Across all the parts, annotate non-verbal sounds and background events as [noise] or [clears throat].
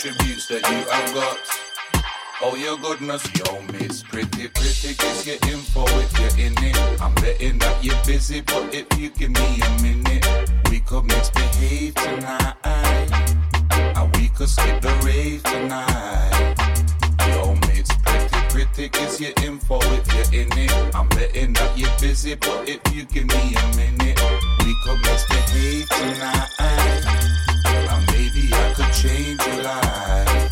attributes that you have got. Oh, your goodness, yo, miss, pretty, pretty, guess your info if you're in it. I'm betting that you're busy, but if you give me a minute, we could misbehave tonight. And we could skip the rave tonight. Yo, miss, pretty, pretty, guess your info if you're in it. I'm betting that you're busy, but if you give me a minute, we could misbehave tonight. Maybe I could change your life.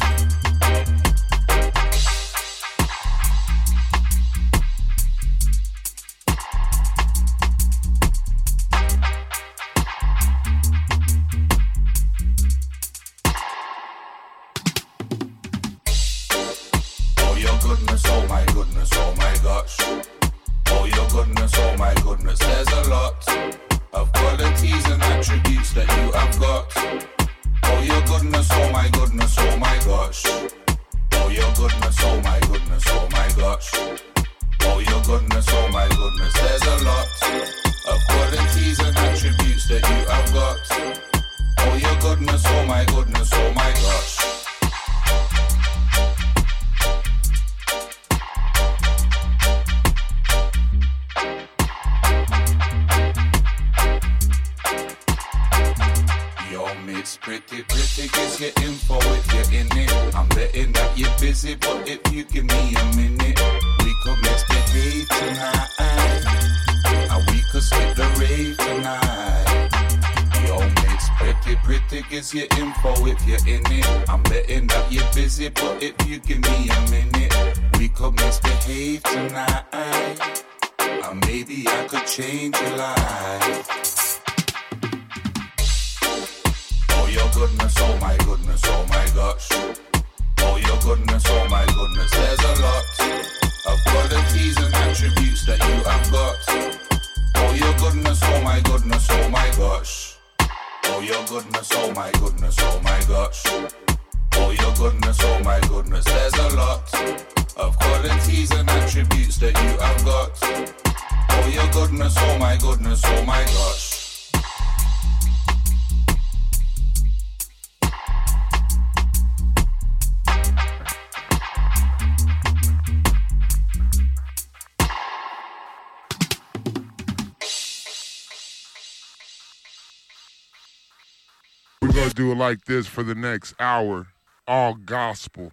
Like this for the next hour. All gospel.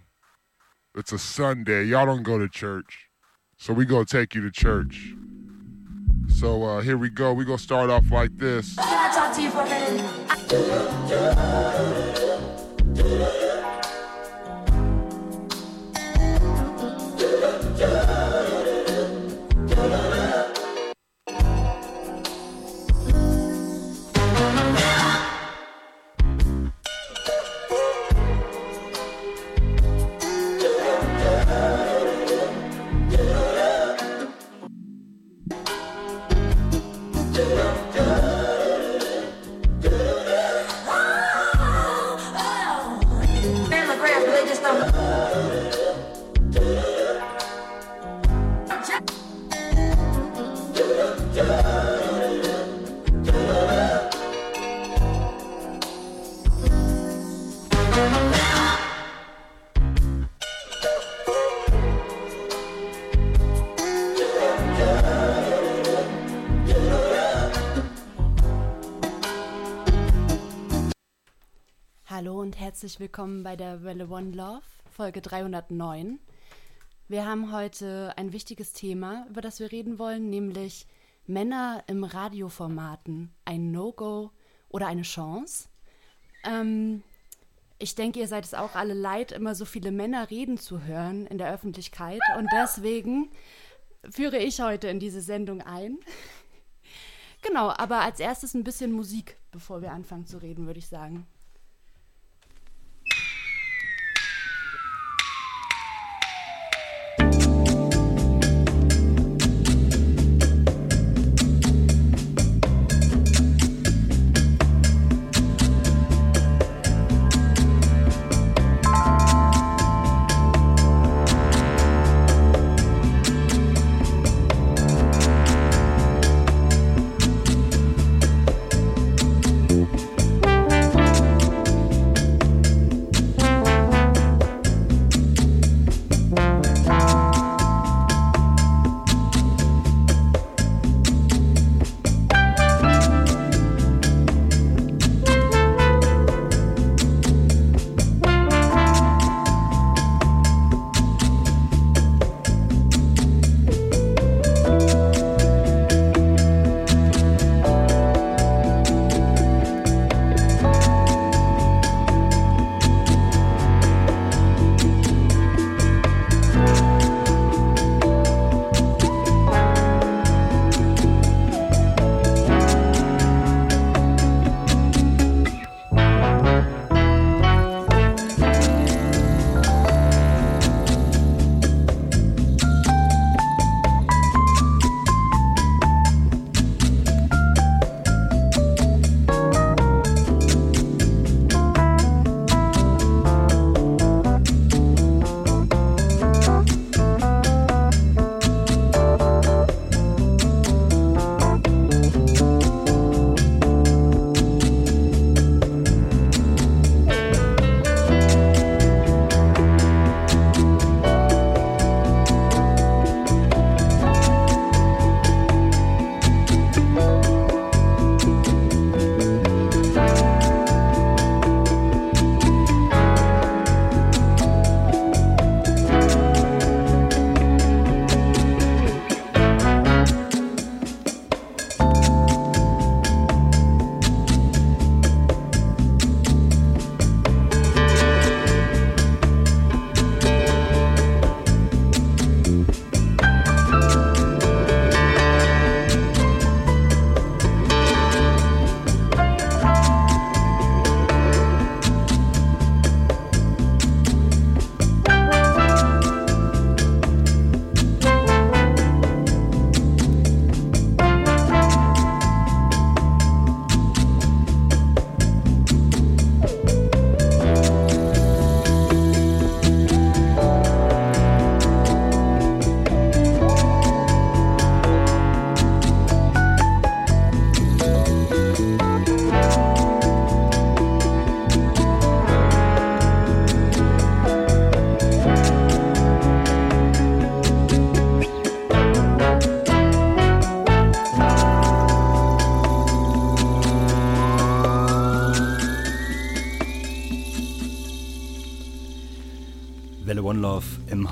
It's a Sunday. Y'all don't go to church. So we gonna take you to church. So uh here we go. we gonna start off like this. Can I talk to you for a minute? Mammograph, herzlich willkommen bei der Welle One Love, Folge 309. Wir haben heute ein wichtiges Thema, über das wir reden wollen, nämlich Männer im Radioformaten. Ein No-Go oder eine Chance? Ähm, ich denke, ihr seid es auch alle leid, immer so viele Männer reden zu hören in der Öffentlichkeit. Und deswegen führe ich heute in diese Sendung ein. Genau, aber als erstes ein bisschen Musik, bevor wir anfangen zu reden, würde ich sagen.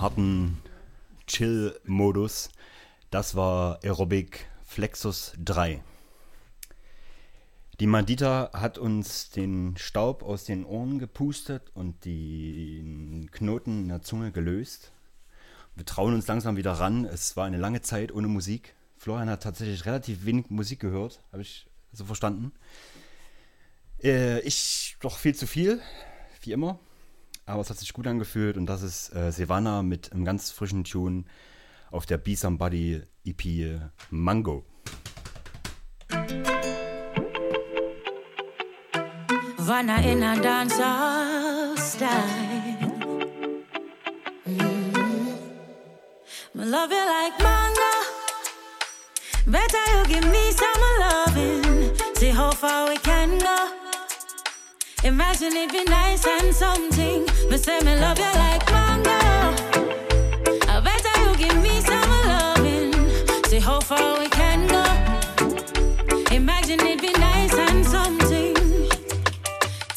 Harten Chill-Modus. Das war Aerobic Flexus 3. Die Mandita hat uns den Staub aus den Ohren gepustet und den Knoten in der Zunge gelöst. Wir trauen uns langsam wieder ran. Es war eine lange Zeit ohne Musik. Florian hat tatsächlich relativ wenig Musik gehört, habe ich so verstanden. Äh, ich doch viel zu viel, wie immer aber es hat sich gut angefühlt und das ist äh, Savannah mit einem ganz frischen Tune auf der Be Somebody EP Mango. Vanna in a dancer style. Mm. I love you like manga. Better you give me some loving. See how far we can go. Imagine it'd be nice and something. Me say me love you like mango. I better you give me some loving. See how far we can go. Imagine it'd be nice and something.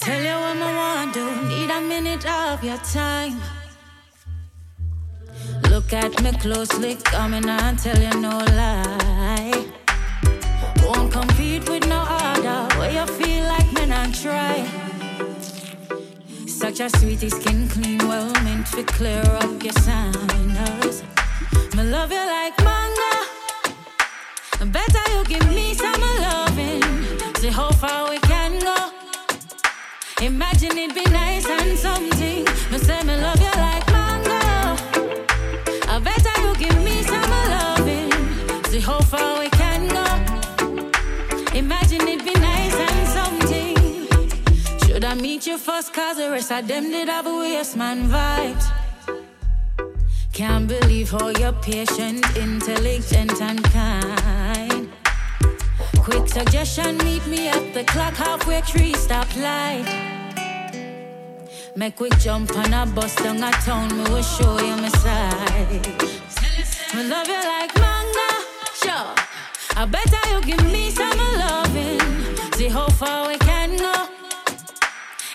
Tell you what I want to. Need a minute of your time. Look at me closely, coming and tell you no lie. Won't compete with no other. Where you feel like men and try. Such a sweetie skin clean, well meant to clear up your sinus. Me love you like manga. Better you give me some loving. See how far we can go. Imagine it be nice and something. Me say me love you like mango. I better you give me some loving. See how far we can I meet you first? Cause the rest of them did have a waste man vibes. Can't believe how you're patient, intelligent, and kind. Quick suggestion, meet me at the clock halfway tree stop light. Make quick jump on a bus down a town, me will show you my side. Me love you like manga, sure. I better you give me some loving. See how far we.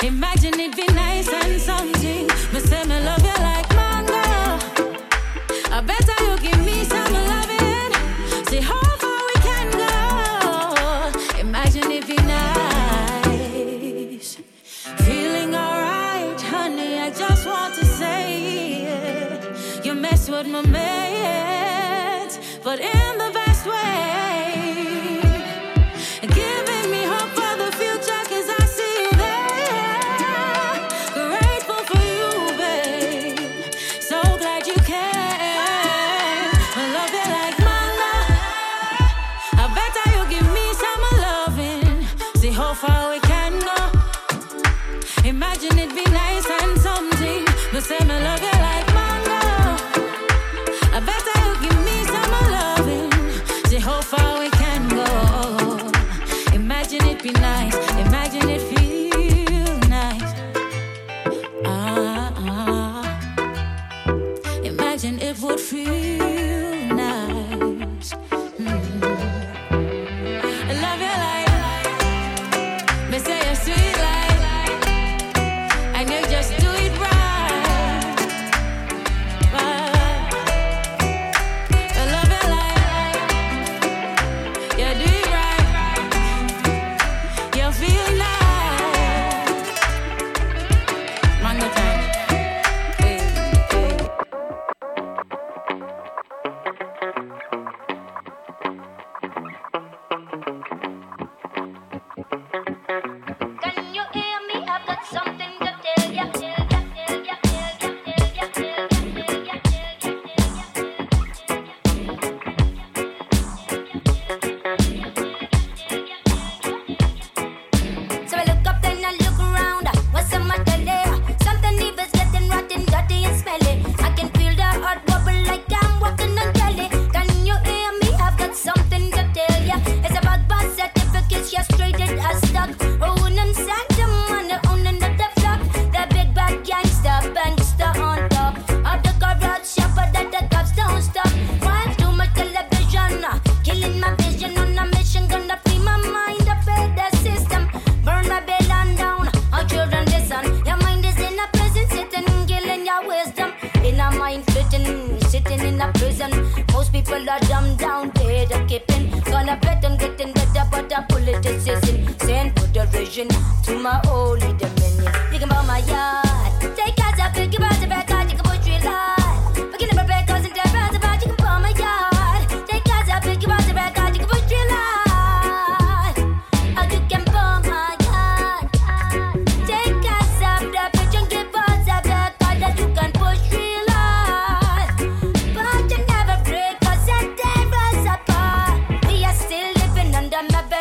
Imagine it be nice and something. Me say me love you like mango. I better you give me some loving. See how far we can go. Imagine it be nice. Feeling alright, honey. I just want to say it. You mess with my mates, but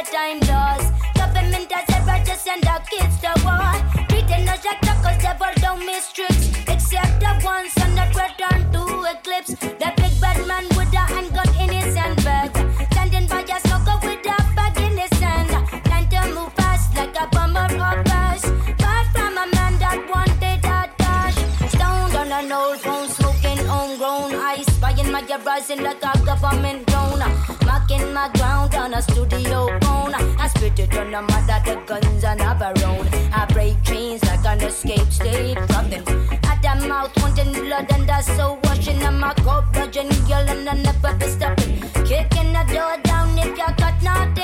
time laws. Government has separatists and kids to war. Britain has jacked cause they all down me strips. Except the ones on the return to eclipse. The big bad man with a handgun in his handbag. Standing by a smoker with a bag in his hand. trying to move fast like a bomber or bash. Far from a man that wanted that cash. Stoned on an old phone, smoking homegrown ice. Buying my garage like a government drone. marking my ground on a studio you're no mother, the guns are not around. I break chains like an escaped state problem. At the mouth, wanting blood, and I so washing on my coat, bludgeon, girl, and I never be stopping. Kicking the door down if you got nothing.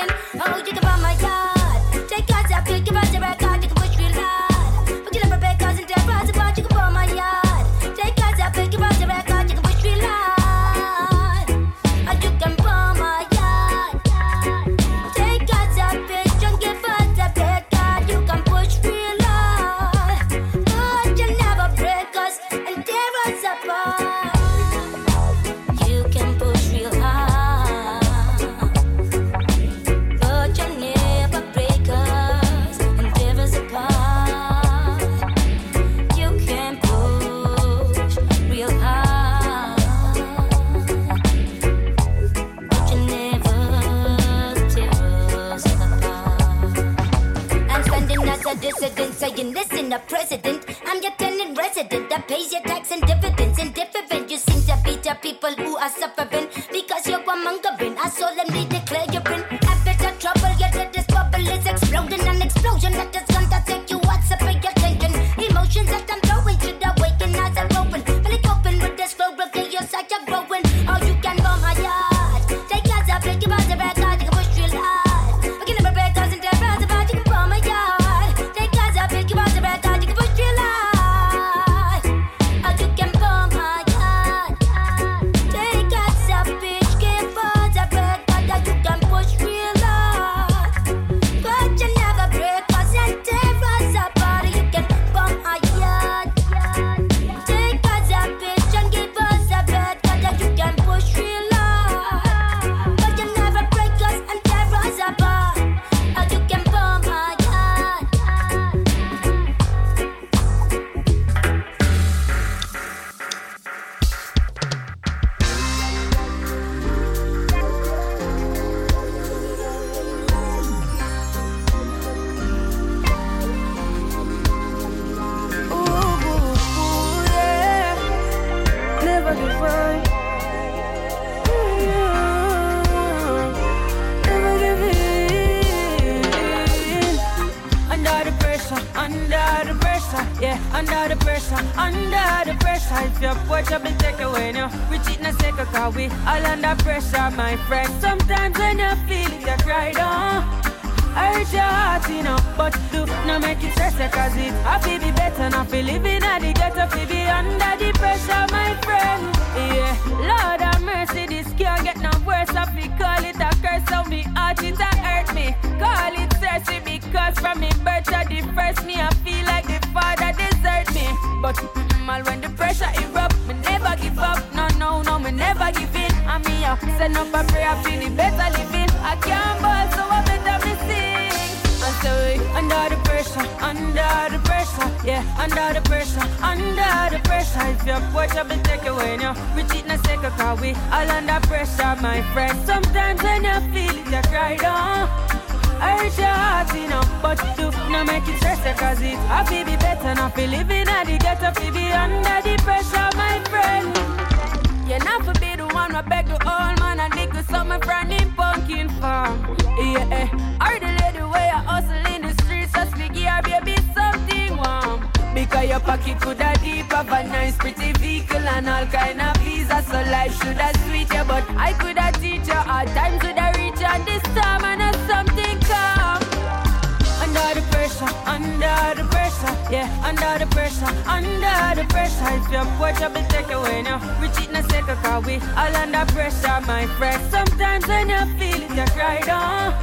even a president. I'm your tenant resident that pays your tax and dividends. And different, you seem to be the people who are suffering because you're one mongering. I solemnly declare you're in average of trouble. Yet this bubble is exploding, an explosion that is. Under the pressure, under the pressure. If you're poor, trouble take away now. Rich it in a second, cause we all under pressure, my friend. Sometimes when you feel it, you cry down.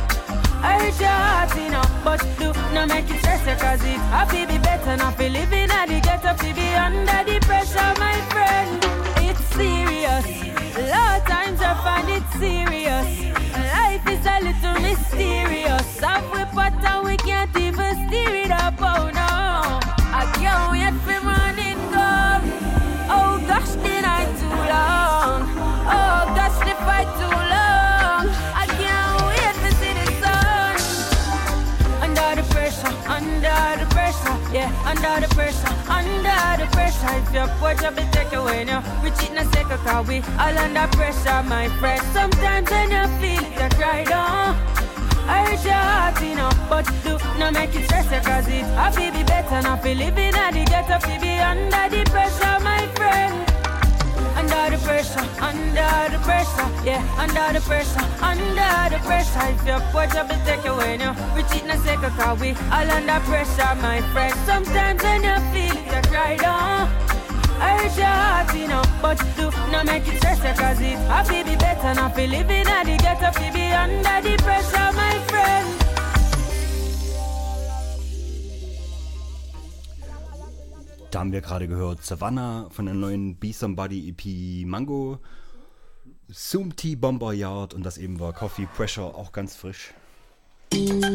I hurt your heart, you know, but do not make it stress you, cause it happy be better not be living at the ghetto, to be under the pressure, my friend. It's serious. A lot of times I find it serious. Life is a little mysterious. Have we we under the pressure, under the pressure. If you're poor, trouble take away now. Rich it in a second, cause we all under pressure, my friend. Sometimes when you feel you cry down. I hurt your heart, you know, but do not make it stress cause it happy be better not be living at the ghetto, be under the pressure, my friend. Under the pressure, under the pressure, yeah, under the pressure, under the pressure. If you're poor, trouble take away now. Rich it in a second, cause we all under pressure, my friend. Sometimes when you feel it, you cry down. I hurt your heart, you know, but you do not make it stress cause it happy be better not be living at the ghetto, be under the pressure, my friend. Da haben wir gerade gehört Savannah von der neuen Be Somebody EP Mango, Zoom Tea Bomber Yard und das eben war Coffee Pressure, auch ganz frisch. Musik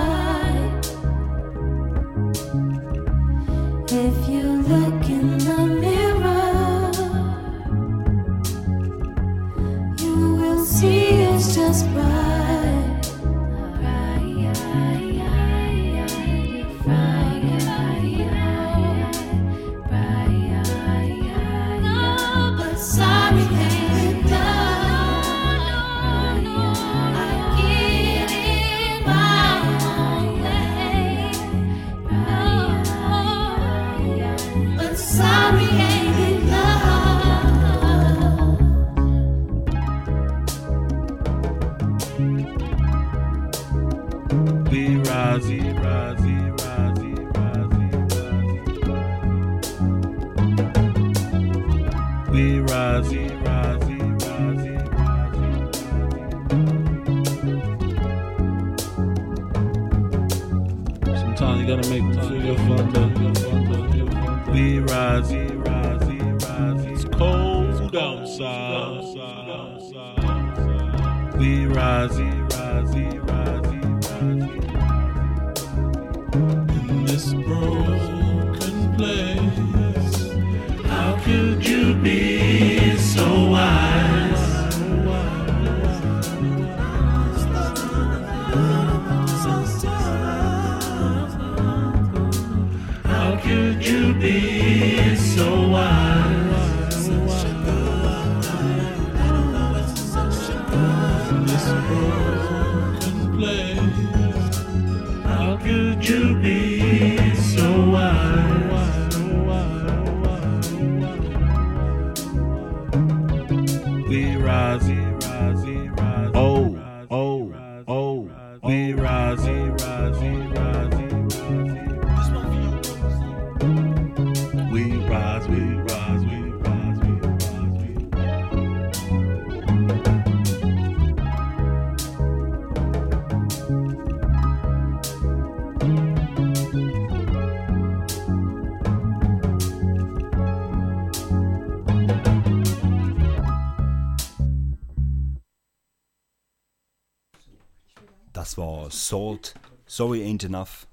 Salt, Sorry Ain't Enough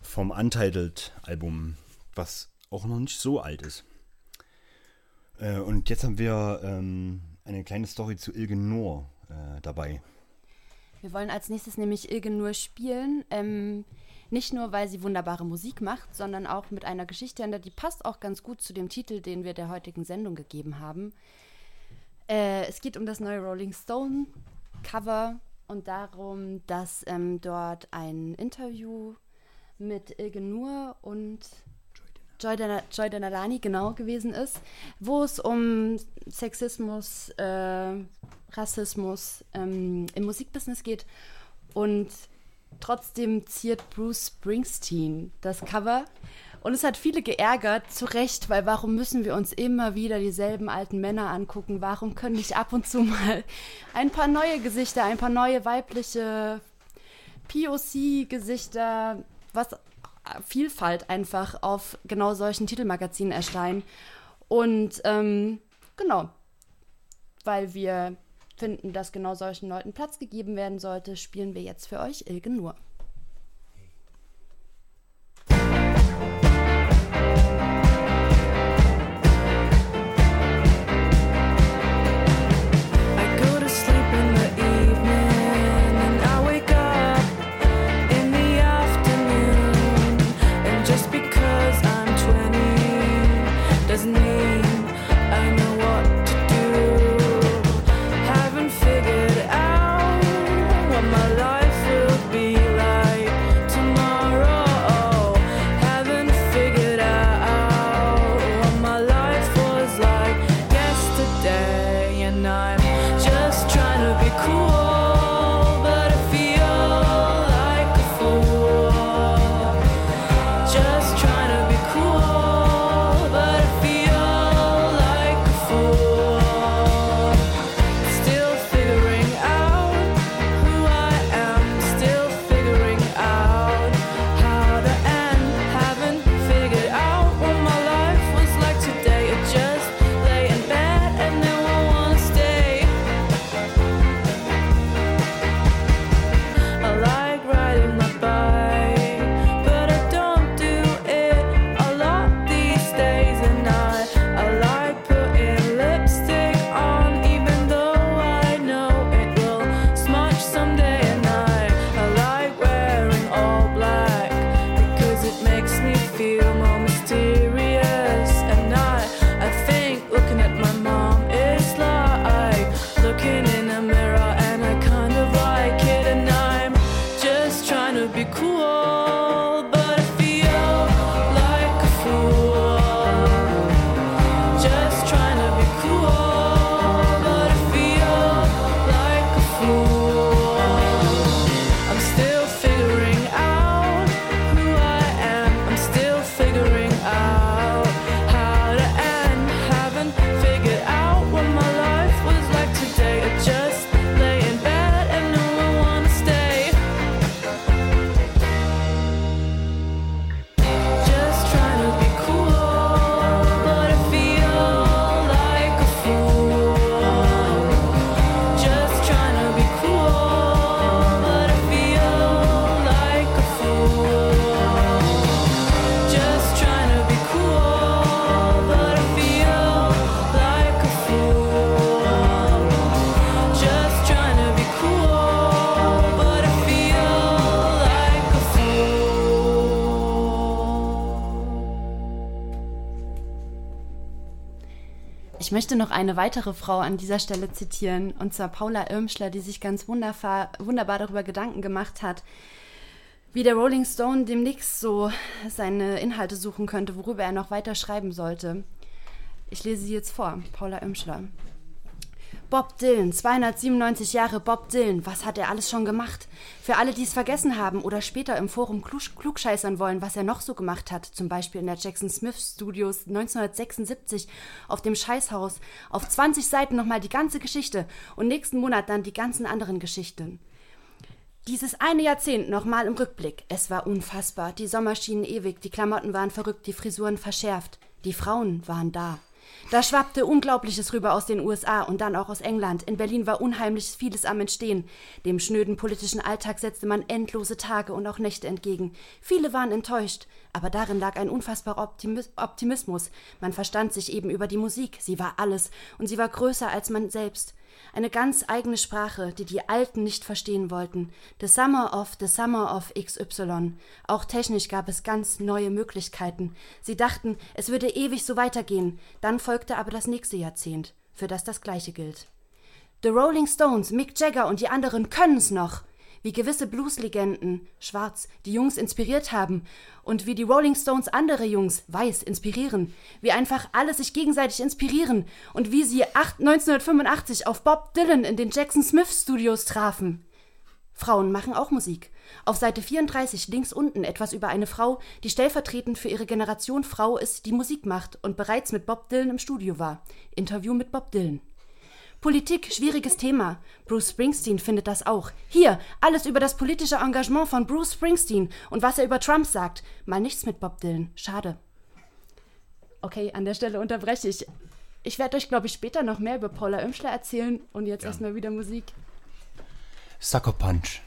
vom Untitled-Album, was auch noch nicht so alt ist. Äh, und jetzt haben wir ähm, eine kleine Story zu Ilge Noor äh, dabei. Wir wollen als nächstes nämlich Ilge Noor spielen. Ähm, nicht nur, weil sie wunderbare Musik macht, sondern auch mit einer Geschichte hinter, die passt auch ganz gut zu dem Titel, den wir der heutigen Sendung gegeben haben. Äh, es geht um das neue Rolling Stone Cover und darum, dass ähm, dort ein Interview mit Ilge Nur und Joy, Dana, Danalani genau gewesen ist, wo es um Sexismus, äh, Rassismus ähm, im Musikbusiness geht. Und trotzdem ziert Bruce Springsteen das Cover und es hat viele geärgert, zu Recht, weil warum müssen wir uns immer wieder dieselben alten Männer angucken? Warum können nicht ab und zu mal ein paar neue Gesichter, ein paar neue weibliche POC-Gesichter, was Vielfalt einfach auf genau solchen Titelmagazinen erscheinen? Und ähm, genau, weil wir finden, dass genau solchen Leuten Platz gegeben werden sollte, spielen wir jetzt für euch Ilge nur. Möchte noch eine weitere Frau an dieser Stelle zitieren, und zwar Paula Irmschler, die sich ganz wunderbar, wunderbar darüber Gedanken gemacht hat, wie der Rolling Stone demnächst so seine Inhalte suchen könnte, worüber er noch weiter schreiben sollte. Ich lese sie jetzt vor, Paula Irmschler. Bob Dylan, 297 Jahre Bob Dylan, was hat er alles schon gemacht? Für alle, die es vergessen haben oder später im Forum klug klugscheißern wollen, was er noch so gemacht hat, zum Beispiel in der Jackson Smith Studios 1976 auf dem Scheißhaus, auf 20 Seiten nochmal die ganze Geschichte und nächsten Monat dann die ganzen anderen Geschichten. Dieses eine Jahrzehnt nochmal im Rückblick. Es war unfassbar. Die Sommer schienen ewig, die Klamotten waren verrückt, die Frisuren verschärft. Die Frauen waren da. Da schwappte Unglaubliches rüber aus den USA und dann auch aus England. In Berlin war unheimlich vieles am Entstehen. Dem schnöden politischen Alltag setzte man endlose Tage und auch Nächte entgegen. Viele waren enttäuscht, aber darin lag ein unfassbarer Optimis Optimismus. Man verstand sich eben über die Musik. Sie war alles und sie war größer als man selbst. Eine ganz eigene Sprache, die die Alten nicht verstehen wollten. The Summer of the Summer of XY. Auch technisch gab es ganz neue Möglichkeiten. Sie dachten, es würde ewig so weitergehen. Dann folgte aber das nächste Jahrzehnt, für das das Gleiche gilt. The Rolling Stones, Mick Jagger und die anderen können's noch. Wie gewisse Blueslegenden, schwarz, die Jungs inspiriert haben und wie die Rolling Stones andere Jungs, weiß, inspirieren. Wie einfach alle sich gegenseitig inspirieren und wie sie 8, 1985 auf Bob Dylan in den Jackson Smith Studios trafen. Frauen machen auch Musik. Auf Seite 34 links unten etwas über eine Frau, die stellvertretend für ihre Generation Frau ist, die Musik macht und bereits mit Bob Dylan im Studio war. Interview mit Bob Dylan. Politik, schwieriges Thema. Bruce Springsteen findet das auch. Hier, alles über das politische Engagement von Bruce Springsteen und was er über Trump sagt. Mal nichts mit Bob Dylan. Schade. Okay, an der Stelle unterbreche ich. Ich werde euch, glaube ich, später noch mehr über Paula Oemschler erzählen und jetzt erstmal wieder Musik. Sucker Punch.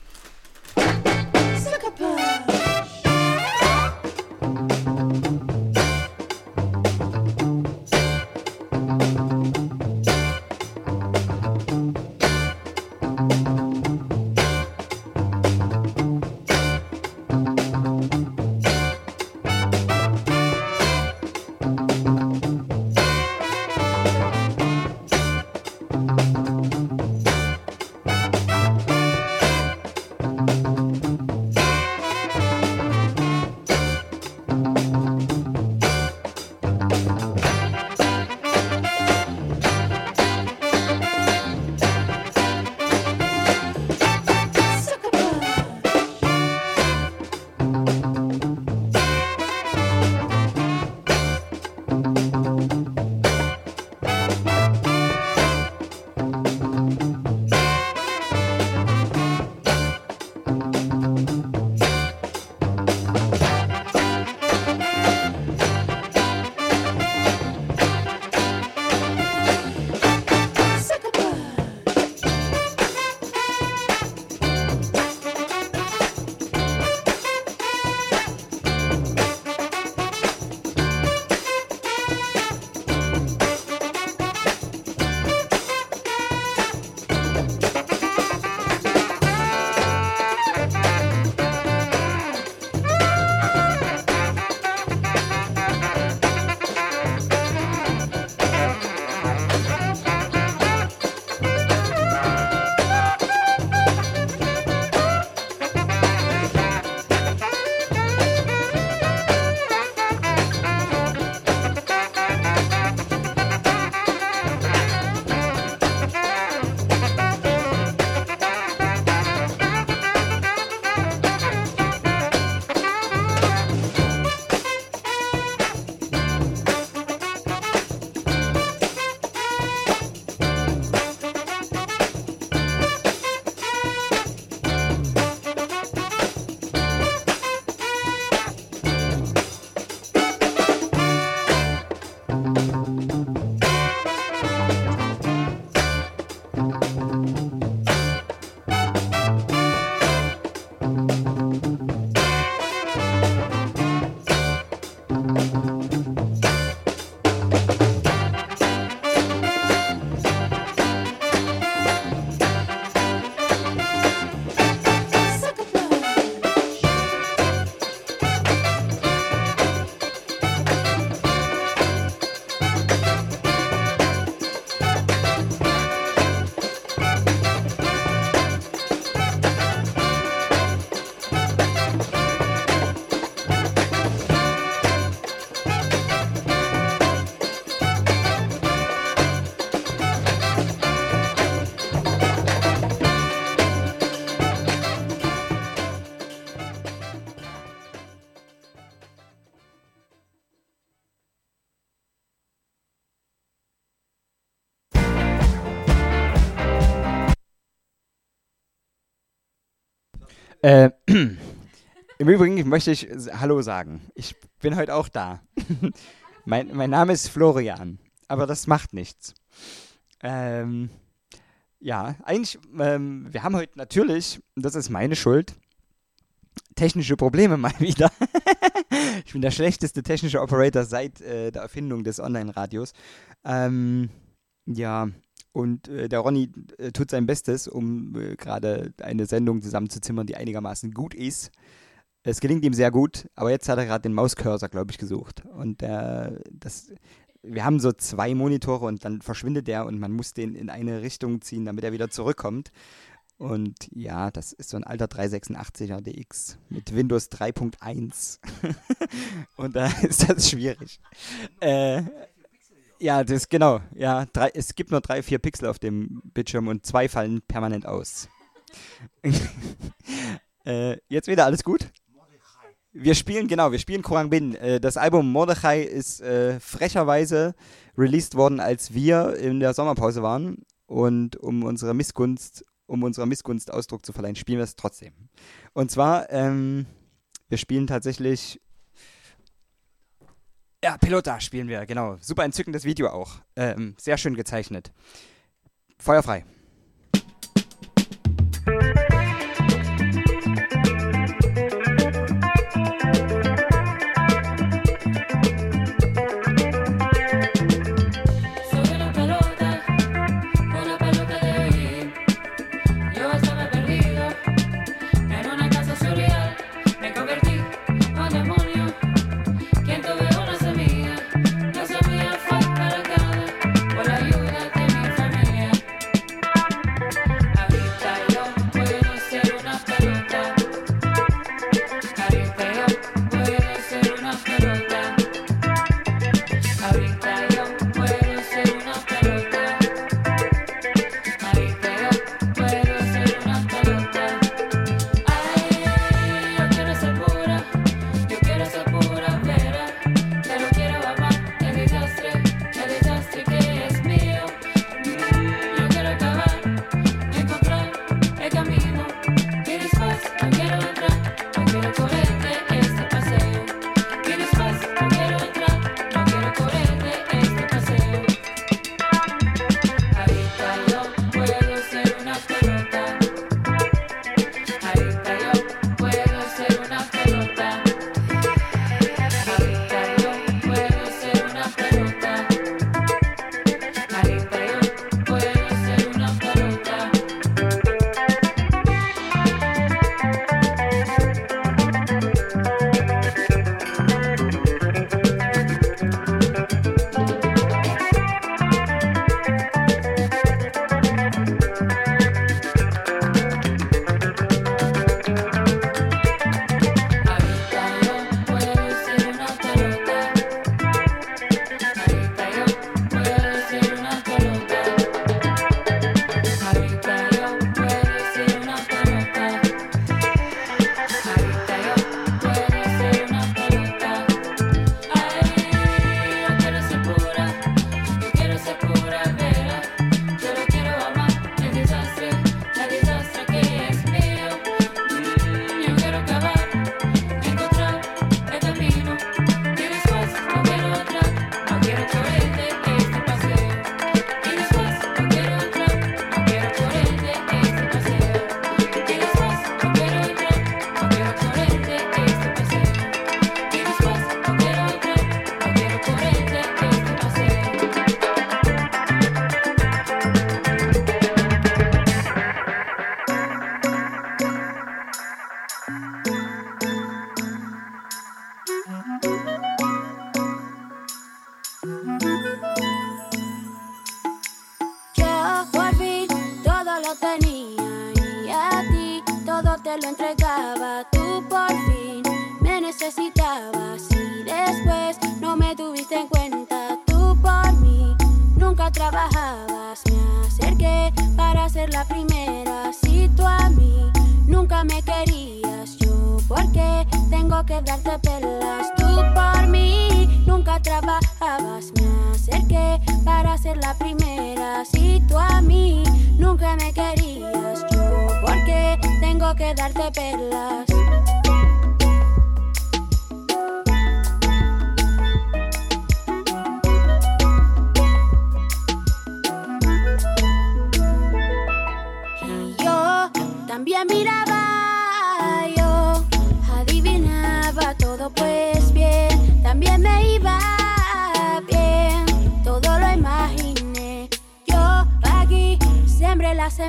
Übrigen möchte ich Hallo sagen. Ich bin heute auch da. [laughs] mein, mein Name ist Florian, aber das macht nichts. Ähm, ja, eigentlich, ähm, wir haben heute natürlich, das ist meine Schuld, technische Probleme [laughs] mal wieder. ich bin der schlechteste technische Operator seit äh, der Erfindung des Online-Radios. Ähm, ja, und äh, der Ronny äh, tut sein Bestes, um äh, gerade eine Sendung zusammenzuzimmern, die einigermaßen gut ist. Es gelingt ihm sehr gut, aber jetzt hat er gerade den Mauscursor, glaube ich, gesucht. Und äh, das, wir haben so zwei Monitore und dann verschwindet der und man muss den in eine Richtung ziehen, damit er wieder zurückkommt. Und ja, das ist so ein alter 386er DX mit Windows 3.1. [laughs] und da ist das schwierig. Äh, ja, das genau. Ja, drei, es gibt nur drei, vier Pixel auf dem Bildschirm und zwei fallen permanent aus. [laughs] äh, jetzt wieder alles gut? Wir spielen, genau, wir spielen Korang Bin. Äh, das Album Mordechai ist äh, frecherweise released worden, als wir in der Sommerpause waren. Und um unserer Missgunst, um unserer Missgunst Ausdruck zu verleihen, spielen wir es trotzdem. Und zwar, ähm, wir spielen tatsächlich. Ja, Pilota spielen wir, genau. Super entzückendes Video auch. Ähm, sehr schön gezeichnet. Feuerfrei.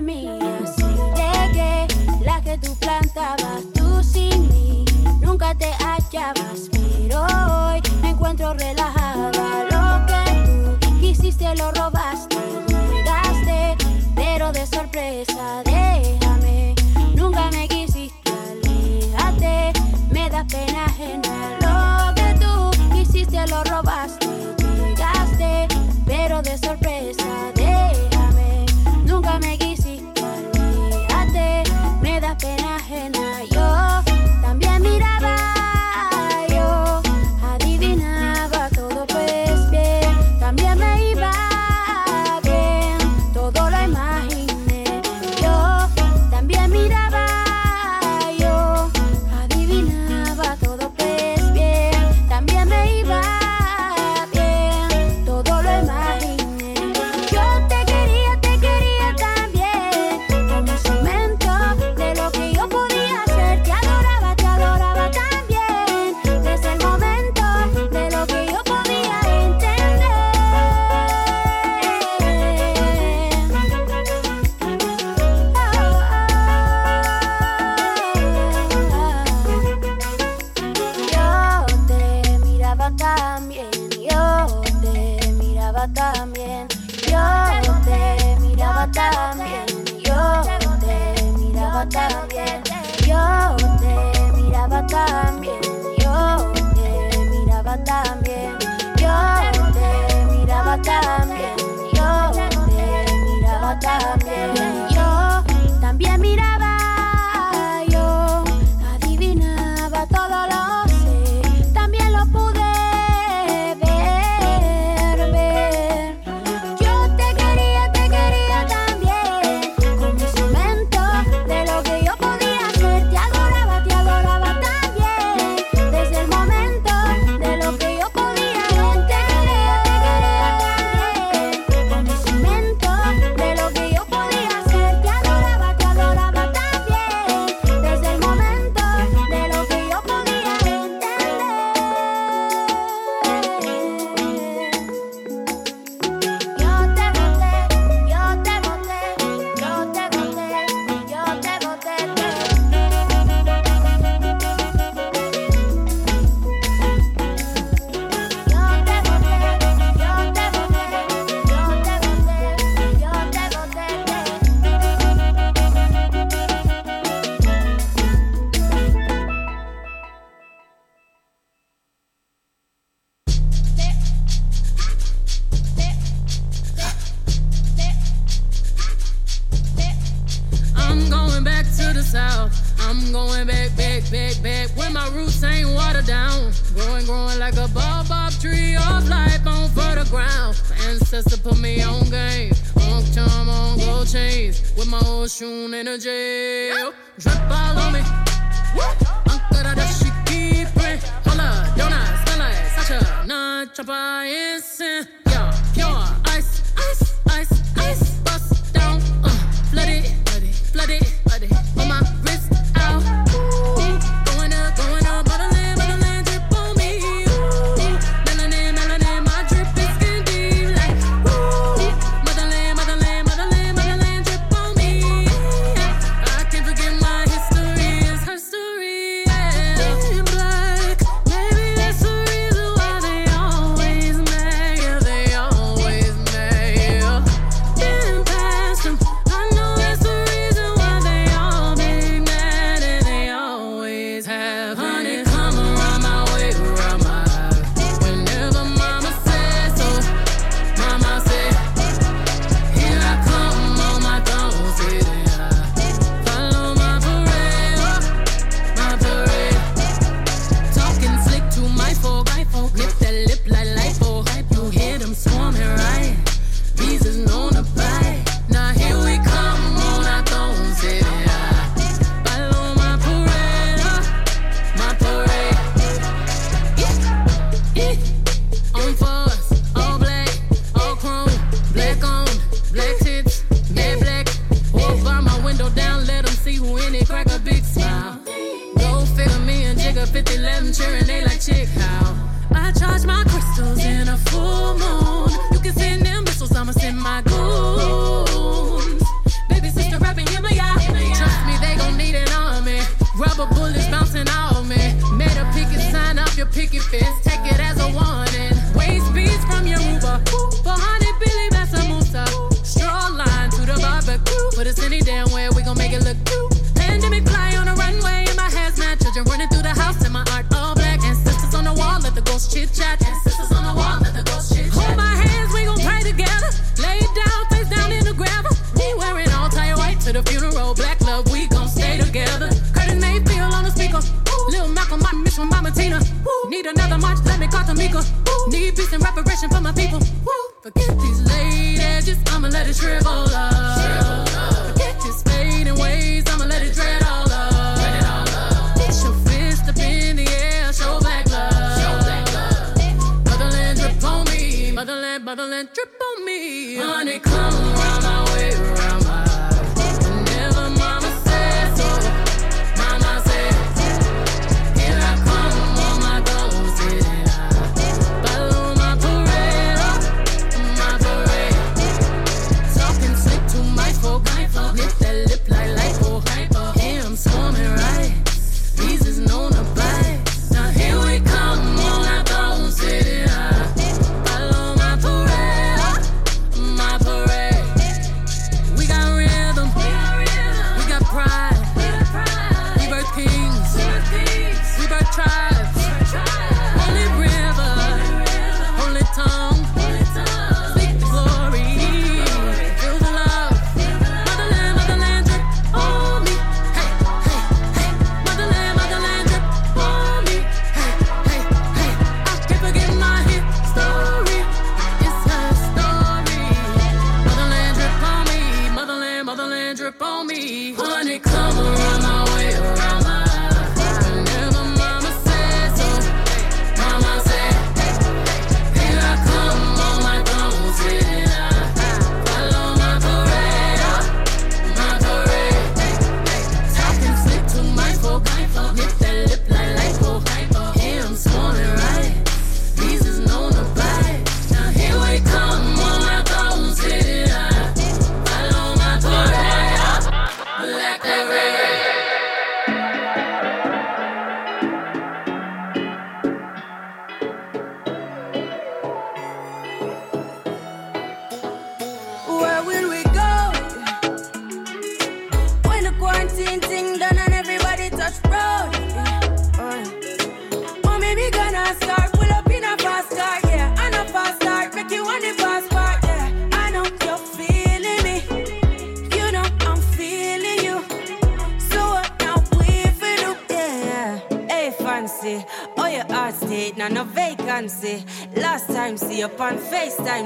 me.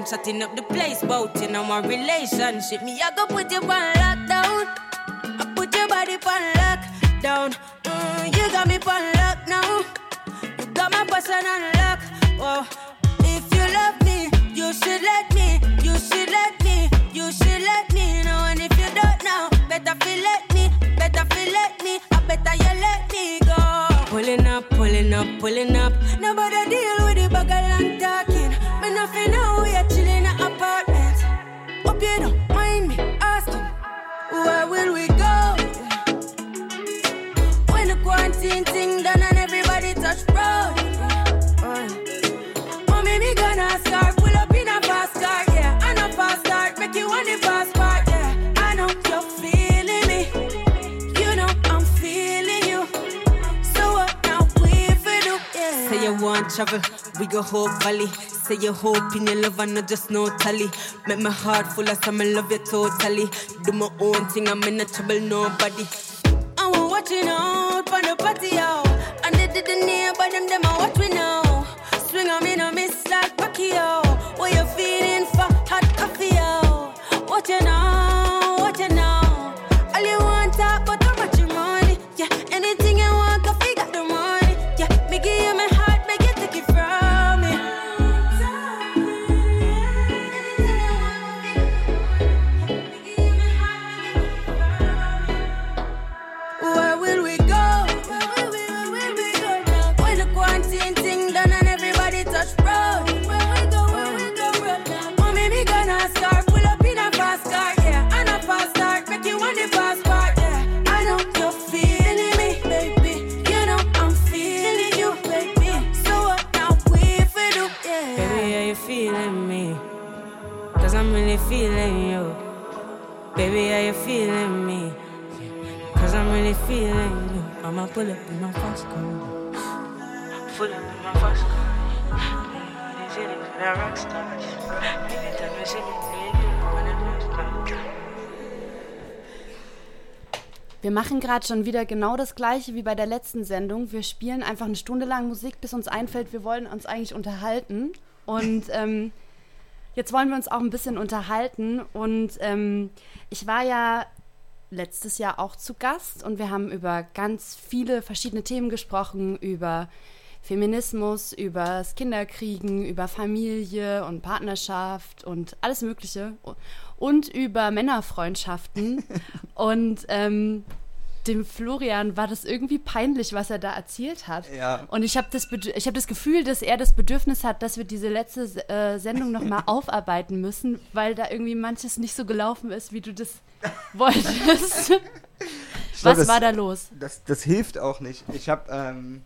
Chatting up the place, bout on my relationship. Me, I go put you on We go whole valley. Say you hope in your love and not just no tally. Make my heart full of some, love you totally. Do my own thing, I'm in no trouble, nobody. You. I'ma pull up in my fast car. Pull up in my fast car. They're rock stars. Anytime you see me. Wir machen gerade schon wieder genau das gleiche wie bei der letzten Sendung. Wir spielen einfach eine Stunde lang Musik, bis uns einfällt, wir wollen uns eigentlich unterhalten. Und ähm, jetzt wollen wir uns auch ein bisschen unterhalten. Und ähm, ich war ja letztes Jahr auch zu Gast und wir haben über ganz viele verschiedene Themen gesprochen, über Feminismus, über das Kinderkriegen, über Familie und Partnerschaft und alles Mögliche und über Männerfreundschaften. [laughs] und ähm, dem Florian war das irgendwie peinlich, was er da erzählt hat. Ja. Und ich habe das, ich hab das Gefühl, dass er das Bedürfnis hat, dass wir diese letzte äh, Sendung nochmal [laughs] aufarbeiten müssen, weil da irgendwie manches nicht so gelaufen ist, wie du das wolltest. Glaub, was das- war da los? Das, das hilft auch nicht. Ich habe ähm,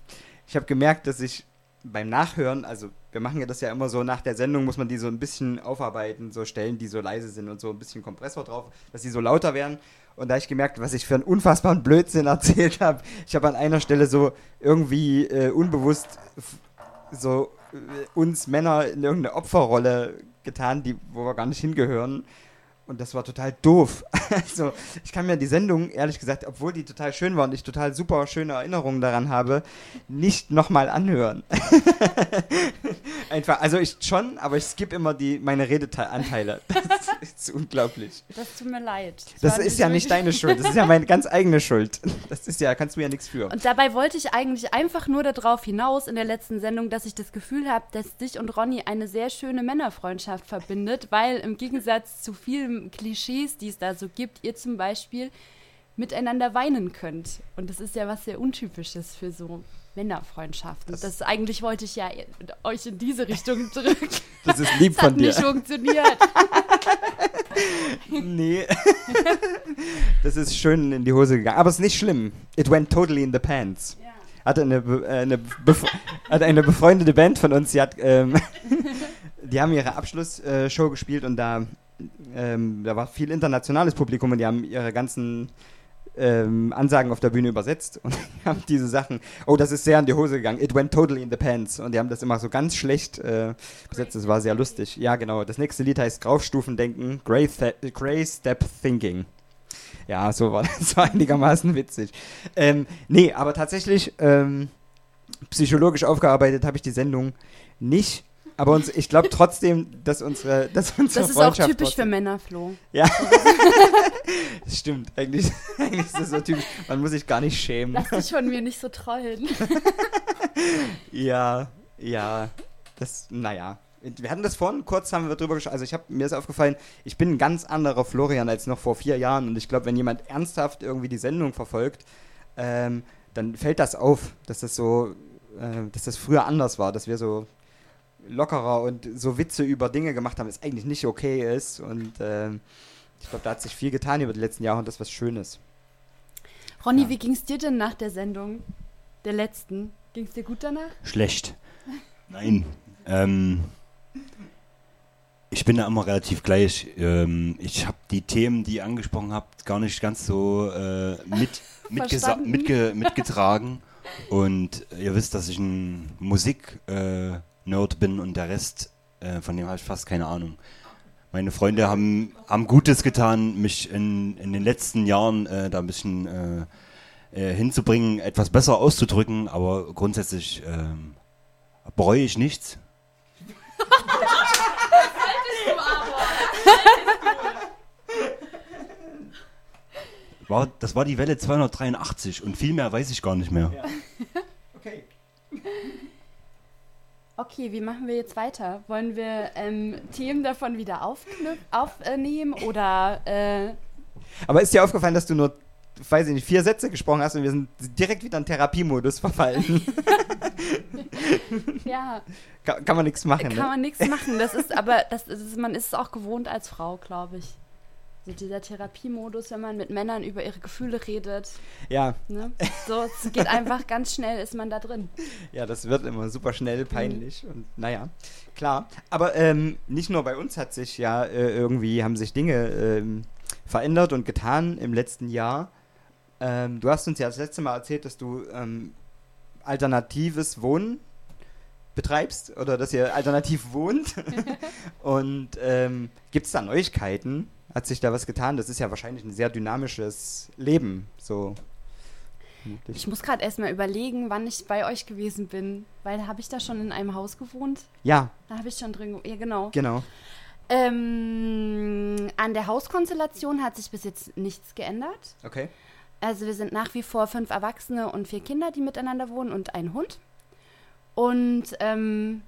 ich hab gemerkt, dass ich beim Nachhören, also wir machen ja das ja immer so, nach der Sendung muss man die so ein bisschen aufarbeiten, so Stellen, die so leise sind und so ein bisschen Kompressor drauf, dass die so lauter werden. Und da habe ich gemerkt, was ich für einen unfassbaren Blödsinn [laughs] erzählt habe. Ich habe an einer Stelle so irgendwie äh, unbewusst so äh, uns Männer in irgendeine Opferrolle getan, die, wo wir gar nicht hingehören. Und das war total doof. [laughs] Also, ich kann mir die Sendung, ehrlich gesagt, obwohl die total schön war und ich total super schöne Erinnerungen daran habe, nicht nochmal anhören. [laughs] Einfach, also ich schon, aber ich skippe immer die, meine Redeanteile. [laughs] Das ist unglaublich. Das tut mir leid. Das war ist ja nicht deine Schuld, das ist ja meine ganz eigene Schuld. Das ist ja, kannst du ja nichts für. Und dabei wollte ich eigentlich einfach nur darauf hinaus in der letzten Sendung, dass ich das Gefühl habe, dass dich und Ronny eine sehr schöne Männerfreundschaft verbindet, weil im Gegensatz zu vielen Klischees, die es da so gibt, ihr zum Beispiel miteinander weinen könnt. Und das ist ja was sehr Untypisches für so Männerfreundschaften. Das, eigentlich wollte ich ja euch in diese Richtung [laughs] drücken. Das ist lieb das hat von dir. nicht funktioniert. [laughs] Nee. [laughs] das ist schön in die Hose gegangen. Aber es ist nicht schlimm. It went totally in the pants. Hatte eine, be- äh, eine, hatte eine befreundete Band von uns, die hat, ähm, die haben ihre Abschlussshow gespielt und da, ähm, da war viel internationales Publikum und die haben ihre ganzen ähm, Ansagen auf der Bühne übersetzt und [laughs] haben diese Sachen, oh, das ist sehr in die Hose gegangen, it went totally in the pants und die haben das immer so ganz schlecht äh, besetzt, das war sehr lustig. Ja, genau, das nächste Lied heißt Graufstufendenken, Grey, Grey Step Thinking. Ja, so war [laughs] das war einigermaßen witzig. Ähm, nee, aber tatsächlich ähm, psychologisch aufgearbeitet habe ich die Sendung nicht. Aber uns, ich glaube trotzdem, dass unsere, dass unsere Das ist auch typisch für trotzdem- Männer, Flo. Ja. [laughs] das stimmt. Eigentlich, [laughs] eigentlich ist das so typisch. Man muss sich gar nicht schämen. Lass dich von mir nicht so trollen. [laughs] Ja, ja. Das, naja. Wir hatten das vorhin, kurz haben wir drüber gesprochen. Also ich habe mir ist aufgefallen, ich bin ein ganz anderer Florian als noch vor vier Jahren. Und ich glaube, wenn jemand ernsthaft irgendwie die Sendung verfolgt, ähm, dann fällt das auf, dass das so, äh, dass das früher anders war, dass wir so lockerer und so Witze über Dinge gemacht haben, es eigentlich nicht okay ist. Und ähm, ich glaube, da hat sich viel getan über die letzten Jahre und das ist was Schönes. Ronny, Ja. wie ging's dir denn nach der Sendung? Der letzten? Ging's dir gut danach? Schlecht. [laughs] Nein. Ähm, ich bin da immer relativ gleich. Ähm, ich habe die Themen, die ihr angesprochen habt, gar nicht ganz so äh, mit, [laughs] mitge mitgetragen. Und ihr wisst, dass ich ein Musik-Nerd bin und der Rest, äh, von dem habe ich fast keine Ahnung. Meine Freunde haben, haben Gutes getan, mich in, in den letzten Jahren äh, da ein bisschen äh, äh, hinzubringen, etwas besser auszudrücken, aber grundsätzlich ähm, bereue ich nichts. War, das war die Welle 283 und viel mehr weiß ich gar nicht mehr. Okay. Okay, wie machen wir jetzt weiter? Wollen wir ähm, Themen davon wieder aufnehmen oder äh, Aber ist dir aufgefallen, dass du nur, weiß ich nicht, vier Sätze gesprochen hast und wir sind direkt wieder in Therapiemodus verfallen? [laughs] ja, kann, kann man nichts machen, kann ne? man nichts machen. Das ist aber, das ist, man ist es auch gewohnt als Frau, glaube ich. So dieser Therapiemodus, wenn man mit Männern über ihre Gefühle redet. Ja, Ne? [laughs] So, es geht einfach ganz schnell, ist man da drin. ja, das wird immer super schnell peinlich und naja, klar. Aber ähm, nicht nur bei uns hat sich ja äh, irgendwie, haben sich Dinge ähm, verändert und getan im letzten Jahr. Ähm, du hast uns ja das letzte Mal erzählt, dass du ähm, alternatives Wohnen betreibst oder dass ihr alternativ wohnt. [laughs] und ähm, gibt es da Neuigkeiten? Hat sich da was getan? Das ist ja wahrscheinlich ein sehr dynamisches Leben. So. Ich muss gerade erstmal überlegen, wann ich bei euch gewesen bin, weil habe ich da schon in einem Haus gewohnt? Ja, Da habe ich schon drin gewohnt. Ja, genau. genau. Ähm, an der Hauskonstellation hat sich bis jetzt nichts geändert. Okay. Also wir sind nach wie vor fünf Erwachsene und vier Kinder, die miteinander wohnen und ein Hund. Und ähm,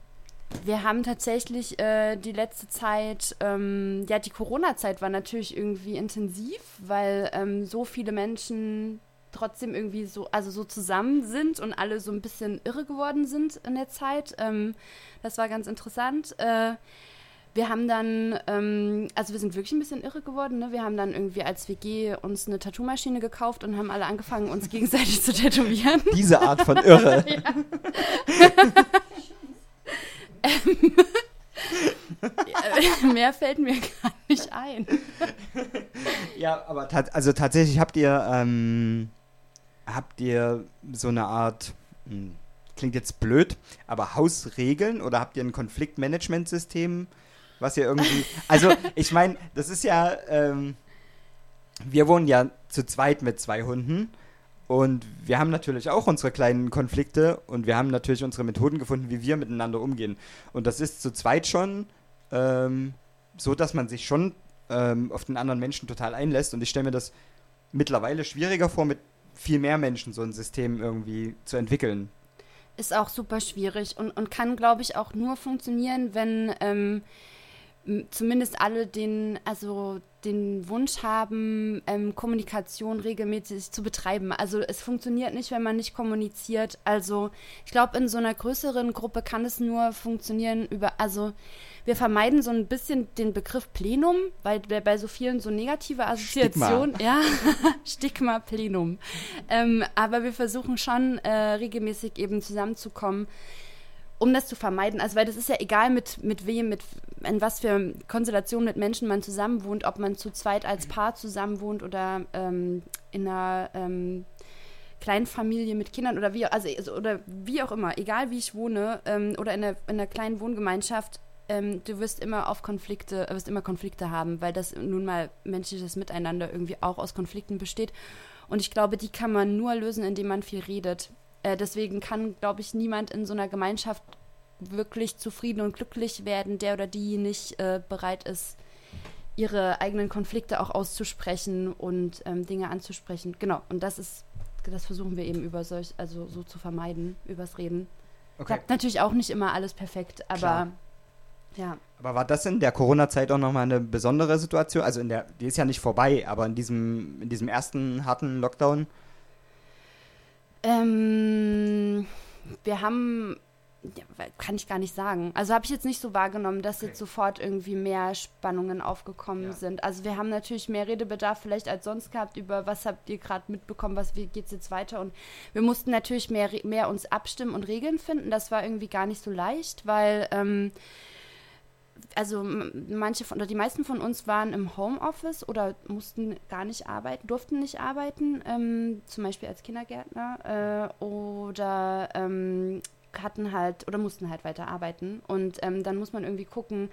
wir haben tatsächlich äh, die letzte Zeit, ähm, ja, die Corona-Zeit war natürlich irgendwie intensiv, weil ähm, so viele Menschen trotzdem irgendwie so, also so zusammen sind und alle so ein bisschen irre geworden sind in der Zeit. Ähm, das war ganz interessant. Äh, wir haben dann, ähm, also wir sind wirklich ein bisschen irre geworden. Ne? Wir haben dann irgendwie als WG uns eine Tattoo-Maschine gekauft und haben alle angefangen, uns [laughs] gegenseitig zu tätowieren. Diese Art von Irre. [laughs] [laughs] Äh, [laughs] Mehr fällt mir gar nicht ein. Ja, aber tat, also tatsächlich habt ihr, ähm, habt ihr so eine Art, hm, klingt jetzt blöd, aber Hausregeln oder habt ihr ein Konfliktmanagementsystem, was ihr irgendwie, also ich meine, das ist ja, ähm, wir wohnen ja zu zweit mit zwei Hunden und wir haben natürlich auch unsere kleinen Konflikte und wir haben natürlich unsere Methoden gefunden, wie wir miteinander umgehen. Und das ist zu zweit schon ähm, so, dass man sich schon ähm, auf den anderen Menschen total einlässt. Und ich stelle mir das mittlerweile schwieriger vor, mit viel mehr Menschen so ein System irgendwie zu entwickeln. Ist auch super schwierig und, und kann, glaube ich, auch nur funktionieren, wenn ähm, zumindest alle den, also den Wunsch haben, ähm, Kommunikation regelmäßig zu betreiben. Also es funktioniert nicht, wenn man nicht kommuniziert. Also ich glaube, in so einer größeren Gruppe kann es nur funktionieren über, also wir vermeiden so ein bisschen den Begriff Plenum, weil bei so vielen so negative Assoziationen, ja, [laughs] Stigma Plenum. Ähm, aber wir versuchen schon äh, regelmäßig eben zusammenzukommen, um das zu vermeiden. Also, weil das ist ja egal, mit, mit wem, mit in was für Konstellationen mit Menschen man zusammen wohnt, ob man zu zweit als Paar zusammen wohnt oder ähm, in einer ähm, Kleinfamilie mit Kindern oder wie, also, also, oder wie auch immer, egal wie ich wohne ähm, oder in einer, in einer kleinen Wohngemeinschaft, ähm, du wirst immer auf Konflikte, wirst immer Konflikte haben, weil das nun mal menschliches Miteinander irgendwie auch aus Konflikten besteht. Und ich glaube, die kann man nur lösen, indem man viel redet. Äh, deswegen kann, glaube ich, niemand in so einer Gemeinschaft wirklich zufrieden und glücklich werden, der oder die nicht äh, bereit ist, ihre eigenen Konflikte auch auszusprechen und ähm, Dinge anzusprechen. Genau, und das ist, das versuchen wir eben über solch, also so zu vermeiden, übers Reden. Okay. Klappt natürlich auch nicht immer alles perfekt, aber Klar. ja. Aber war das in der Corona-Zeit auch nochmal eine besondere Situation? Also in der, die ist ja nicht vorbei, aber in diesem, in diesem ersten harten Lockdown? Ähm, wir haben, ja, kann ich gar nicht sagen. Also habe ich jetzt nicht so wahrgenommen, dass jetzt sofort irgendwie mehr Spannungen aufgekommen sind. Also wir haben natürlich mehr Redebedarf vielleicht als sonst gehabt über was habt ihr gerade mitbekommen, was wie geht's jetzt weiter und wir mussten natürlich mehr mehr uns abstimmen und Regeln finden. Das war irgendwie gar nicht so leicht, weil ähm, also manche von, oder die meisten von uns waren im Homeoffice oder mussten gar nicht arbeiten, durften nicht arbeiten, ähm, zum Beispiel als Kindergärtner äh, oder ähm, hatten halt oder mussten halt weiter arbeiten. Und ähm, dann muss man irgendwie gucken,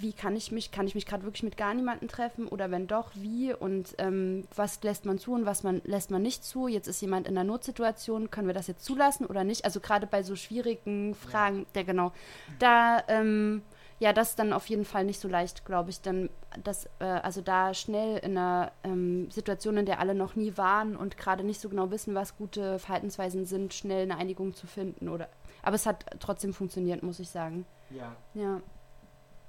wie kann ich mich, kann ich mich gerade wirklich mit gar niemandem treffen oder wenn doch, wie und ähm, was lässt man zu und was man lässt man nicht zu. Jetzt ist jemand in einer Notsituation, können wir das jetzt zulassen oder nicht? Also gerade bei so schwierigen Fragen, der genau, da ähm, ja, das ist dann auf jeden Fall nicht so leicht, glaube ich, dann das, äh, also da schnell in einer ähm, Situation, in der alle noch nie waren und gerade nicht so genau wissen, was gute Verhaltensweisen sind, schnell eine Einigung zu finden oder aber es hat trotzdem funktioniert, muss ich sagen. Ja. Ja.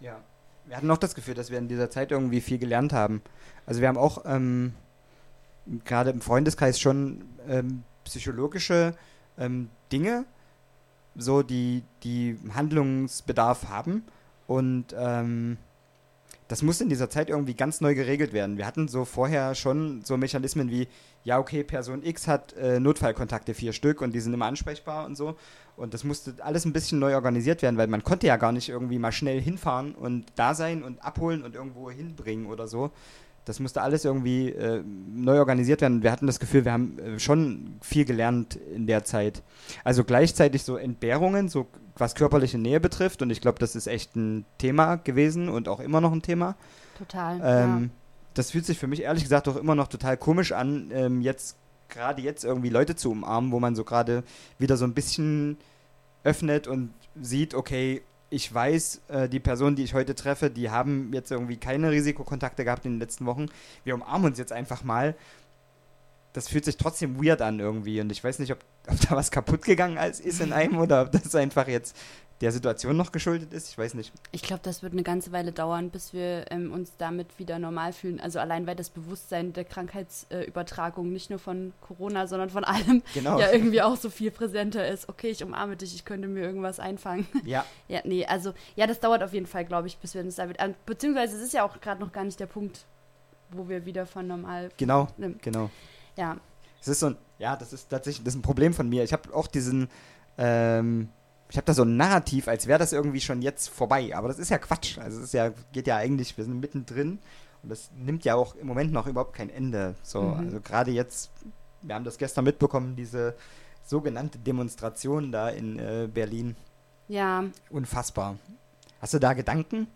Ja. Wir hatten auch das Gefühl, dass wir in dieser Zeit irgendwie viel gelernt haben. Also wir haben auch ähm, gerade im Freundeskreis schon ähm, psychologische ähm, Dinge, so die, die Handlungsbedarf haben. Und ähm, das muss in dieser Zeit irgendwie ganz neu geregelt werden. Wir hatten so vorher schon so Mechanismen wie, ja, okay, Person X hat äh, Notfallkontakte, vier Stück, und die sind immer ansprechbar und so. Und das musste alles ein bisschen neu organisiert werden, weil man konnte ja gar nicht irgendwie mal schnell hinfahren und da sein und abholen und irgendwo hinbringen oder so. Das musste alles irgendwie äh, neu organisiert werden. Wir hatten das Gefühl, wir haben äh, schon viel gelernt in der Zeit. Also gleichzeitig so Entbehrungen, so was körperliche Nähe betrifft. Und ich glaube, das ist echt ein Thema gewesen und auch immer noch ein Thema. Total. Ähm, Das fühlt sich für mich ehrlich gesagt auch immer noch total komisch an, ähm, jetzt gerade jetzt irgendwie Leute zu umarmen, wo man so gerade wieder so ein bisschen öffnet und sieht, okay, ich weiß, äh, die Personen, die ich heute treffe, die haben jetzt irgendwie keine Risikokontakte gehabt in den letzten Wochen. Wir umarmen uns jetzt einfach mal. Das fühlt sich trotzdem weird an irgendwie und ich weiß nicht, ob, ob da was kaputt gegangen ist in einem oder ob das einfach jetzt der Situation noch geschuldet ist. Ich weiß nicht. Ich glaube, das wird eine ganze Weile dauern, bis wir ähm, uns damit wieder normal fühlen. Also allein weil das Bewusstsein der Krankheitsübertragung nicht nur von Corona, sondern von allem [laughs] Genau. ja irgendwie auch so viel präsenter ist. Okay, ich umarme dich, ich könnte mir irgendwas einfangen. [laughs] Ja. Ja, nee, also ja, das dauert auf jeden Fall, glaube ich, bis wir uns damit. an- Beziehungsweise es ist ja auch gerade noch gar nicht der Punkt, wo wir wieder von normal. Genau, Ne, genau. Ja. Es ist so ein, ja, das ist tatsächlich, das ist ein Problem von mir. Ich habe auch diesen, ähm, ich habe da so ein Narrativ, als wäre das irgendwie schon jetzt vorbei. Aber das ist ja Quatsch. Also es ist ja, geht ja eigentlich, wir sind mittendrin und das nimmt ja auch im Moment noch überhaupt kein Ende. So, Mhm. also gerade jetzt, wir haben das gestern mitbekommen, diese sogenannte Demonstration da in äh, Berlin. Ja, Unfassbar. Hast du da Gedanken,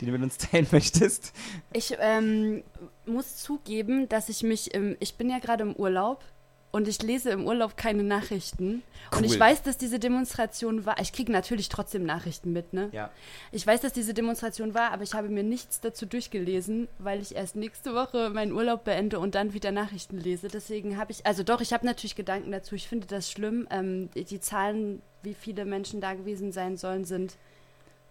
die du mit uns teilen [laughs] möchtest? Ich ähm, muss zugeben, dass ich mich im, ich bin ja gerade im Urlaub und ich lese im Urlaub keine Nachrichten. Und ich Cool. weiß, dass diese Demonstration war. Ich kriege natürlich trotzdem Nachrichten mit, ne? Ja. Ich weiß, dass diese Demonstration war, aber ich habe mir nichts dazu durchgelesen, weil ich erst nächste Woche meinen Urlaub beende und dann wieder Nachrichten lese. Deswegen habe ich, also doch, ich habe natürlich Gedanken dazu. Ich finde das schlimm. Ähm, die, Zahlen, wie viele Menschen da gewesen sein sollen, sind.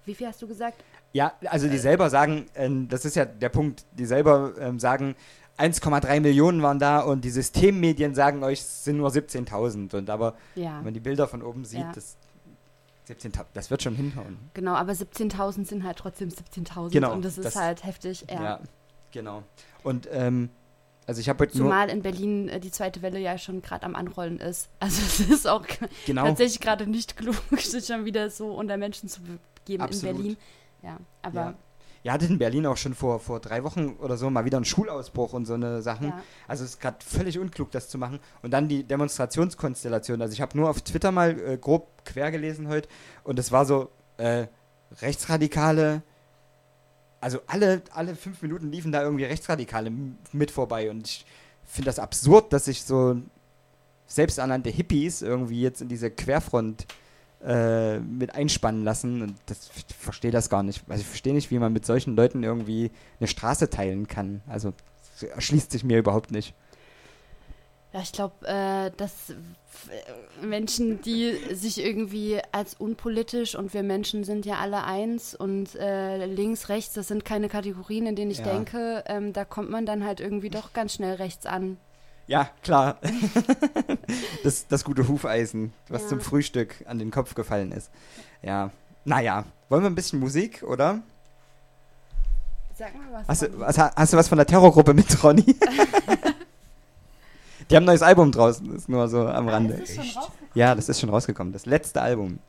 Wie viel hast du gesagt? Ja, also die selber sagen, ähm, das ist ja der Punkt, die selber ähm, sagen, 1,3 Millionen waren da und die Systemmedien sagen euch, es sind nur 17.000. Und aber, Ja. wenn man die Bilder von oben sieht, Ja. das, 17.000, das wird schon hinhauen. Genau, aber 17.000 sind halt trotzdem 17.000 Genau, und das ist das- halt heftig. Ja. Ja, genau. Und ähm, also ich habe heute. Zumal in Berlin äh, die zweite Welle ja schon gerade am Anrollen ist. [laughs] Also es ist auch Genau. tatsächlich gerade nicht [laughs] klug, sich schon wieder so unter Menschen zu begeben Absolut. in Berlin. Ja, aber Ja. Ihr hattet in Berlin auch schon vor, vor drei Wochen oder so mal wieder einen Schulausbruch und so eine Sachen. Ja. Also es ist gerade völlig unklug, das zu machen. Und dann die Demonstrationskonstellation. Also ich habe nur auf Twitter mal äh, grob quer gelesen heute und es war so äh, Rechtsradikale. Also alle, alle fünf Minuten liefen da irgendwie Rechtsradikale mit vorbei. Und ich finde das absurd, dass sich so selbsternannte Hippies irgendwie jetzt in diese Querfront äh, mit einspannen lassen. Und das, ich verstehe das gar nicht. Also ich verstehe nicht, wie man mit solchen Leuten irgendwie eine Straße teilen kann. Also das erschließt sich mir überhaupt nicht. Ja, ich glaube, äh, dass Menschen, die sich irgendwie als unpolitisch und wir Menschen sind ja alle eins und äh, links, rechts, das sind keine Kategorien, in denen ich Ja. denke, ähm, da kommt man dann halt irgendwie doch ganz schnell rechts an. Ja, klar. [laughs] das, das gute Hufeisen, was Ja. zum Frühstück an den Kopf gefallen ist. Ja. Naja, wollen wir ein bisschen Musik, oder? Sag mal was. Hast du, was, hast du was von der Terrorgruppe mit, Ronny? [laughs] Die haben ein neues Album draußen, das ist nur so am Rande. ist schon rausgekommen? Ja, das ist schon rausgekommen. Das letzte Album.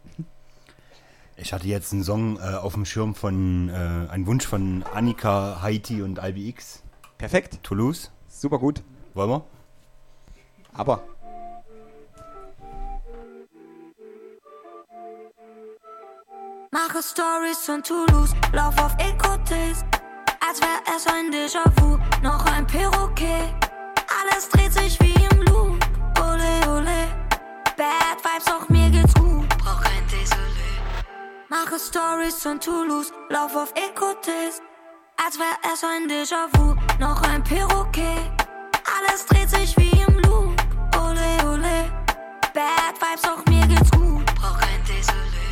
Ich hatte jetzt einen Song äh, auf dem Schirm von, äh, ein Wunsch von Annika, Haiti und Albi X. Perfekt. Toulouse. Super gut. Wollen wir? Aber. Mache Stories von Toulouse, lauf auf Ecotes, als wär es ein Déjà-vu, noch ein Perroquet. Alles dreht sich wie im Loop, ole ole. Bad Vibes, auch mir geht's gut, brauch kein Désolé. Mache Stories von Toulouse, lauf auf Ecotes, als wär es ein Déjà-vu, noch ein Perroquet. Alles dreht sich wie Bad Vibes, auch mir geht's gut, brauch kein Désolé.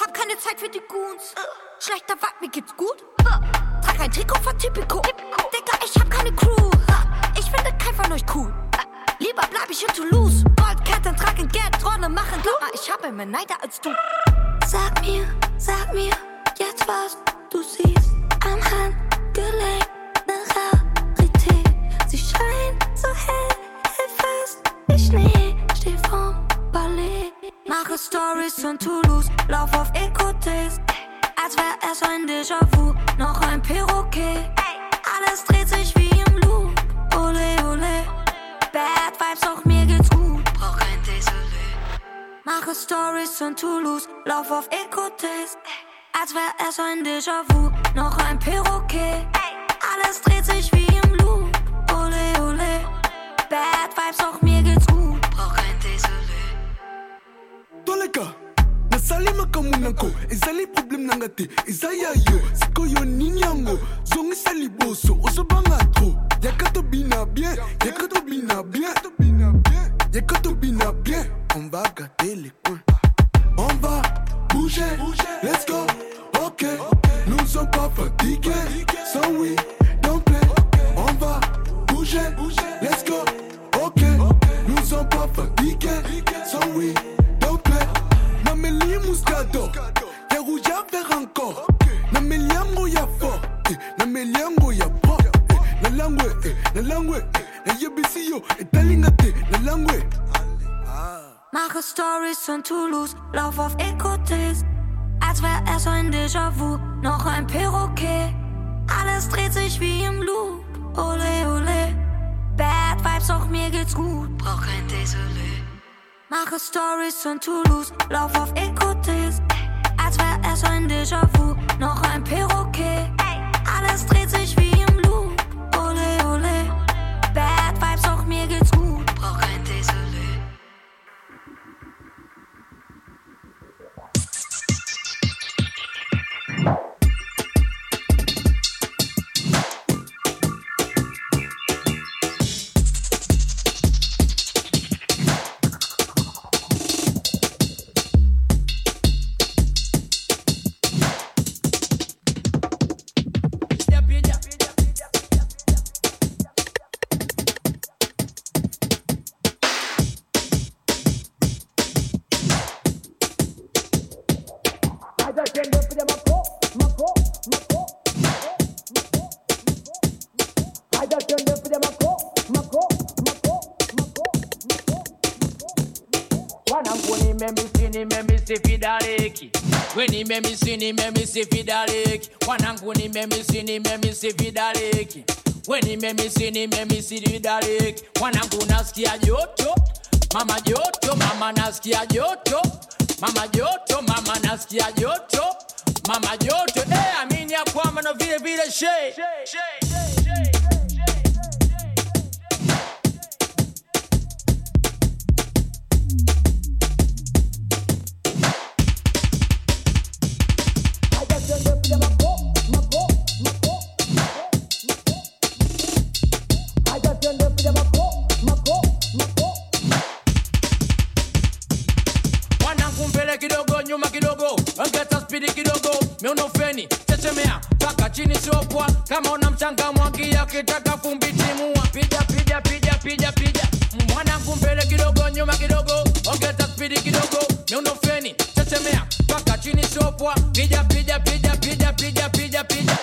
Hab keine Zeit für die Goons. Schlechter Vibe, mir geht's gut. Trag ein Trikot von Typico. Digga, ich hab keine Crew. Ich finde kein von euch cool. Lieber bleib ich in Toulouse. Goldketten tragen Geld, Rolle machen Dauer. Ich habe mehr Neider als du. Sag mir, sag mir jetzt was du siehst am Handgelenk. Ne Rarität. Sie scheint so hell, Schnee. Steh vorm Ballet. Mache Stories von Toulouse, lauf auf Ecotes. Als wär es ein Déjà-vu, noch ein Perroquet. Alles dreht sich wie im Loop, ole ole. Bad Vibes, auch mir geht's gut, brauch kein Désolé. Mache Stories von Toulouse, lauf auf Ecotes. Als wär es ein Déjà-vu, noch ein Perroquet. Alles dreht sich wie im Loop, ole ole. Bad Vibes, auch mir geht's gut. Toleka nasali makambo nango ezali probleme na nga te eza ya yo sikoyo nini yango zongisa liboso ozobanga tro. Yaka tobina bien. Yaka tobina bien. Yaka tobina bien. On va coins. On va bouger. Let's go. Ok. Nous sommes pas fatigués. So oui don't play. On va bouger. Let's go. Ok. Nous sommes pas fatigués. So oui nameli muscado ya rouge à faire encore nameli yango ya fort. Eh, nameli yango ya pro eh, na langwe eh, na langwe eh, nayebisi yo etalinga te na langwe Mache Stories von Toulouse, lauf auf Ecotes. Als wär es ein Déjà-vu, noch ein Perroquet. Alles dreht sich wie im Loop, ole ole. Bad Vibes, auch mir geht's gut, brauch kein Désolé. Mache Stories von Toulouse, lauf auf Ecotes. Als wär es ein Déjà-vu, noch ein Perroquet. make me see it, make me see the direct. Wanna go a yoto, mama yoto, mama naskia yoto, mama yoto, mama naskia yoto, mama yoto. Hey, I mean ya kwama no vile vile shake. kidogo, ongeza spidi kidogo, miuno feni chechemea. Mpaka chini, sio poa. Kama una mchanga mwagia, ukitaka vumbi timua, pija pija pija pija pija, mwanangu mbele kidogo, nyuma kidogo, ongeza spidi kidogo, miuno feni chechemea. Mpaka chini, sio poa. Pija pija pija pija pija pija pija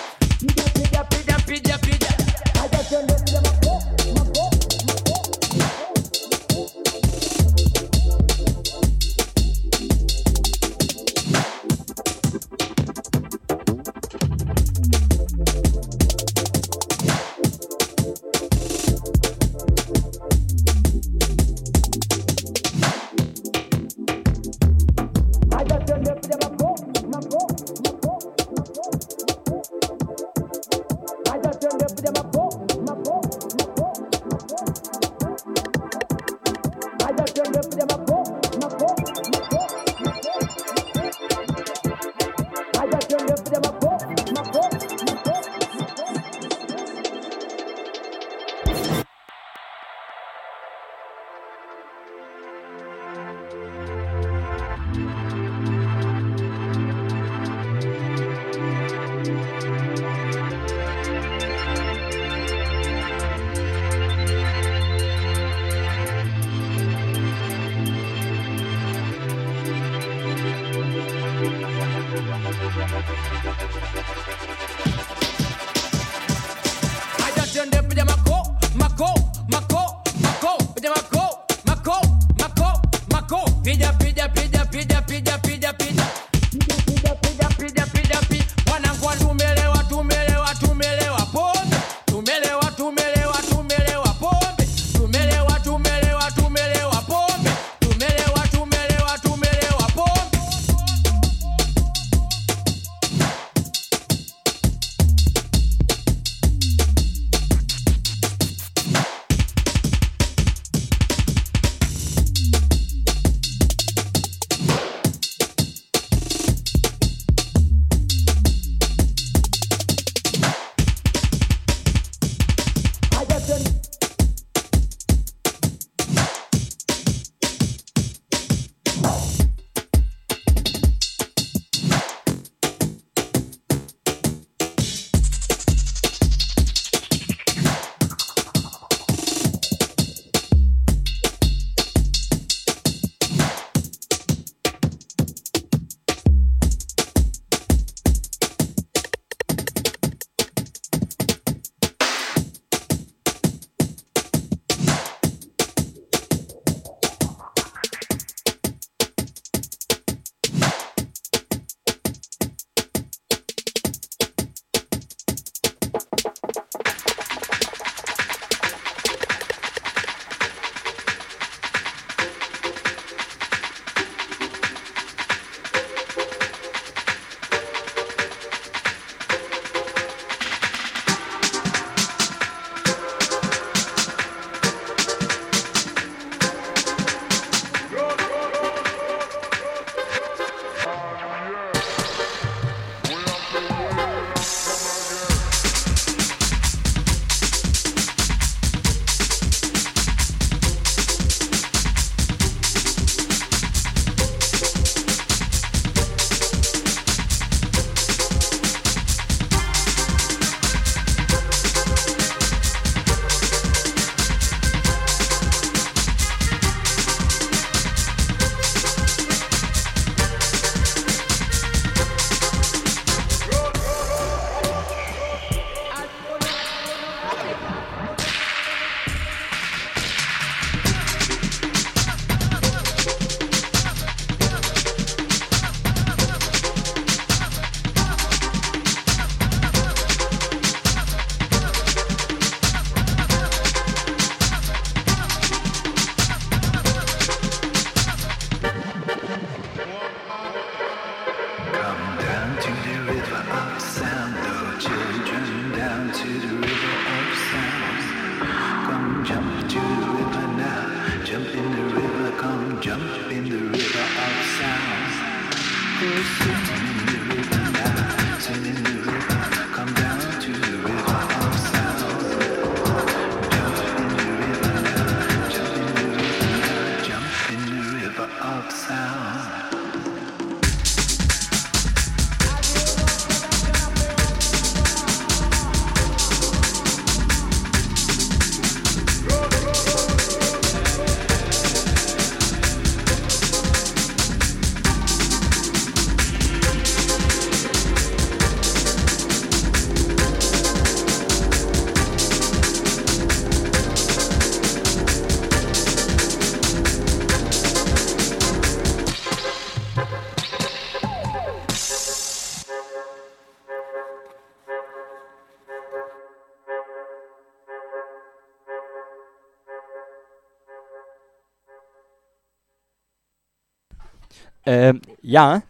Ähm, ja.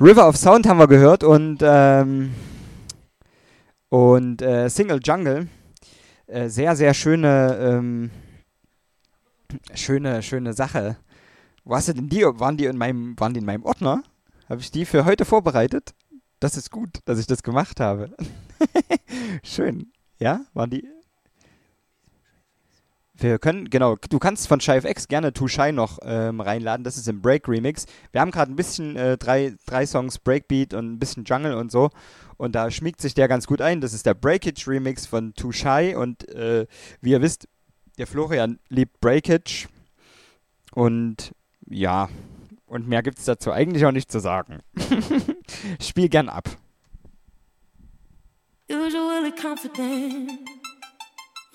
River of Sound haben wir gehört und, ähm, und äh, Single Jungle. Äh, sehr, sehr schöne, ähm, schöne, schöne Sache. Wo denn die? Waren die in meinem, waren die in meinem Ordner? Habe ich die für heute vorbereitet? Das ist gut, dass ich das gemacht habe. [laughs] Schön. Ja, waren die? Wir können, genau, du kannst von Shy X gerne Too Shy noch ähm, reinladen. Das ist im Break Remix. Wir haben gerade ein bisschen äh, drei, drei Songs Breakbeat und ein bisschen Jungle und so. Und da schmiegt sich der ganz gut ein. Das ist der Breakage Remix von Too Shy. Und äh, wie ihr wisst, der Florian liebt Breakage. Und ja, und mehr gibt es dazu eigentlich auch nicht zu sagen. [laughs] Spiel gern ab. Usually confident,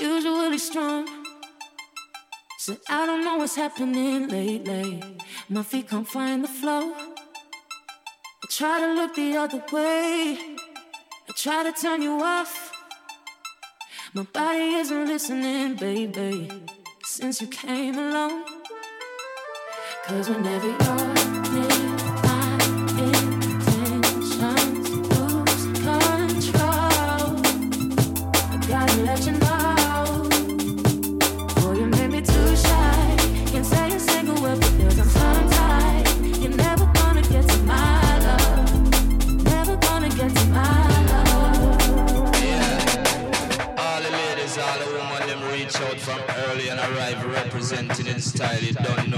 usually strong. So I don't know what's happening lately. My feet can't find the flow. I try to look the other way. I try to turn you off. My body isn't listening, baby. Since you came along. Cause whenever you're style you don't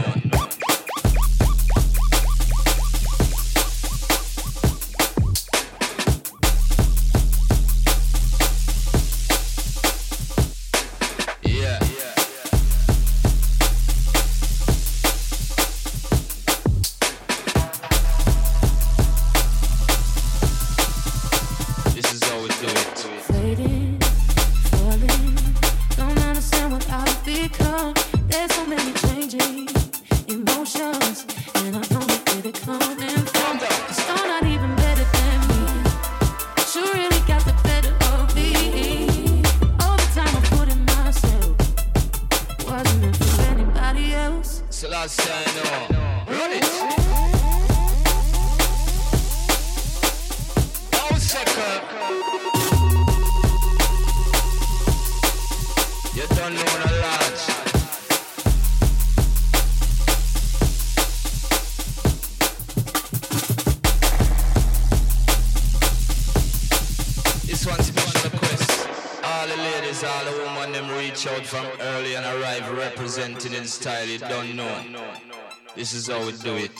This is how we do it.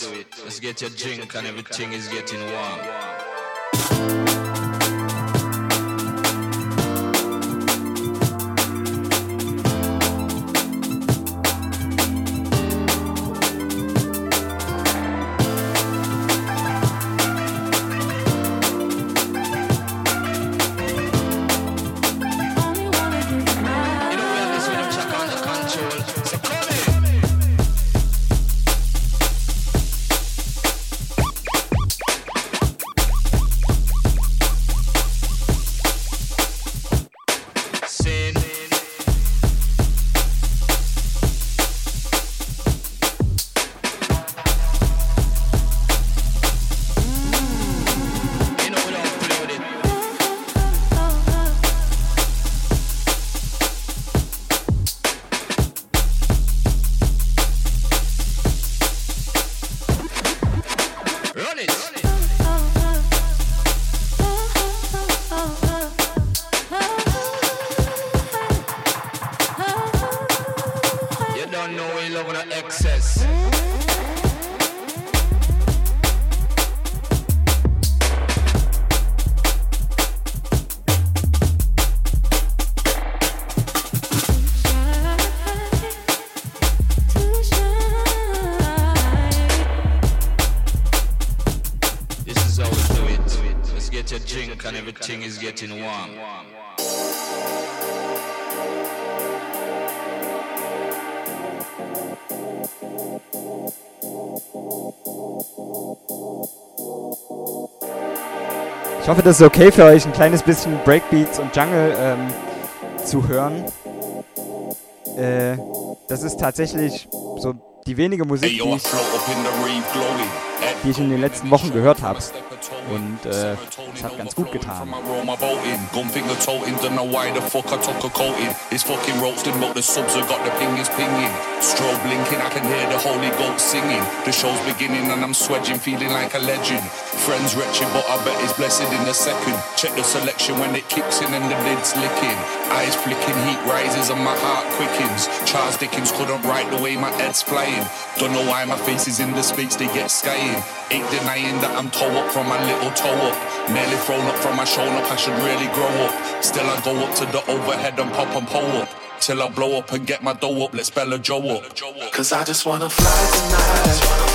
Let's get your drink and everything is getting warm. Hoffe, das ist okay für euch, ein kleines bisschen Breakbeats und Jungle ähm, zu hören. Äh, das ist tatsächlich so die wenige Musik, die ich, die ich in den letzten Wochen gehört habe. Und äh, es hat ganz gut getan. Friends wretched, but I bet it's blessed in a second. Check the selection when it kicks in and the lid's licking. Eyes flicking, heat rises and my heart quickens. Charles Dickens couldn't write the way my head's flying. Don't know why my face is in the space they get skying. Ain't denying that I'm toe up from my little toe up. Nearly thrown up from my shoulder, I should really grow up. Still I go up to the overhead and pop and pull up. Till I blow up and get my dough up, let's spell a Joe up. Cause I. Just wanna fly tonight.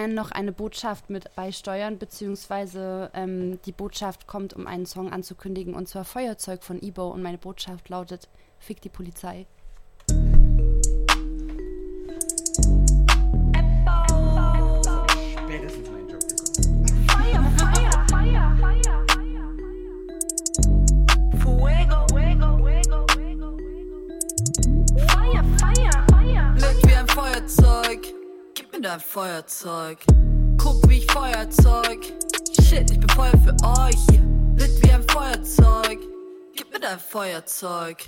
Gerne noch eine Botschaft mit beisteuern, beziehungsweise ähm, die Botschaft kommt, um einen Song anzukündigen, und zwar Feuerzeug von Ibo. Und meine Botschaft lautet: Fick die Polizei. Feuerzeug. Guck wie ich Feuerzeug, Shit, ich bin Feuer für euch. Lit wie ein Feuerzeug. Gib mir dein Feuerzeug.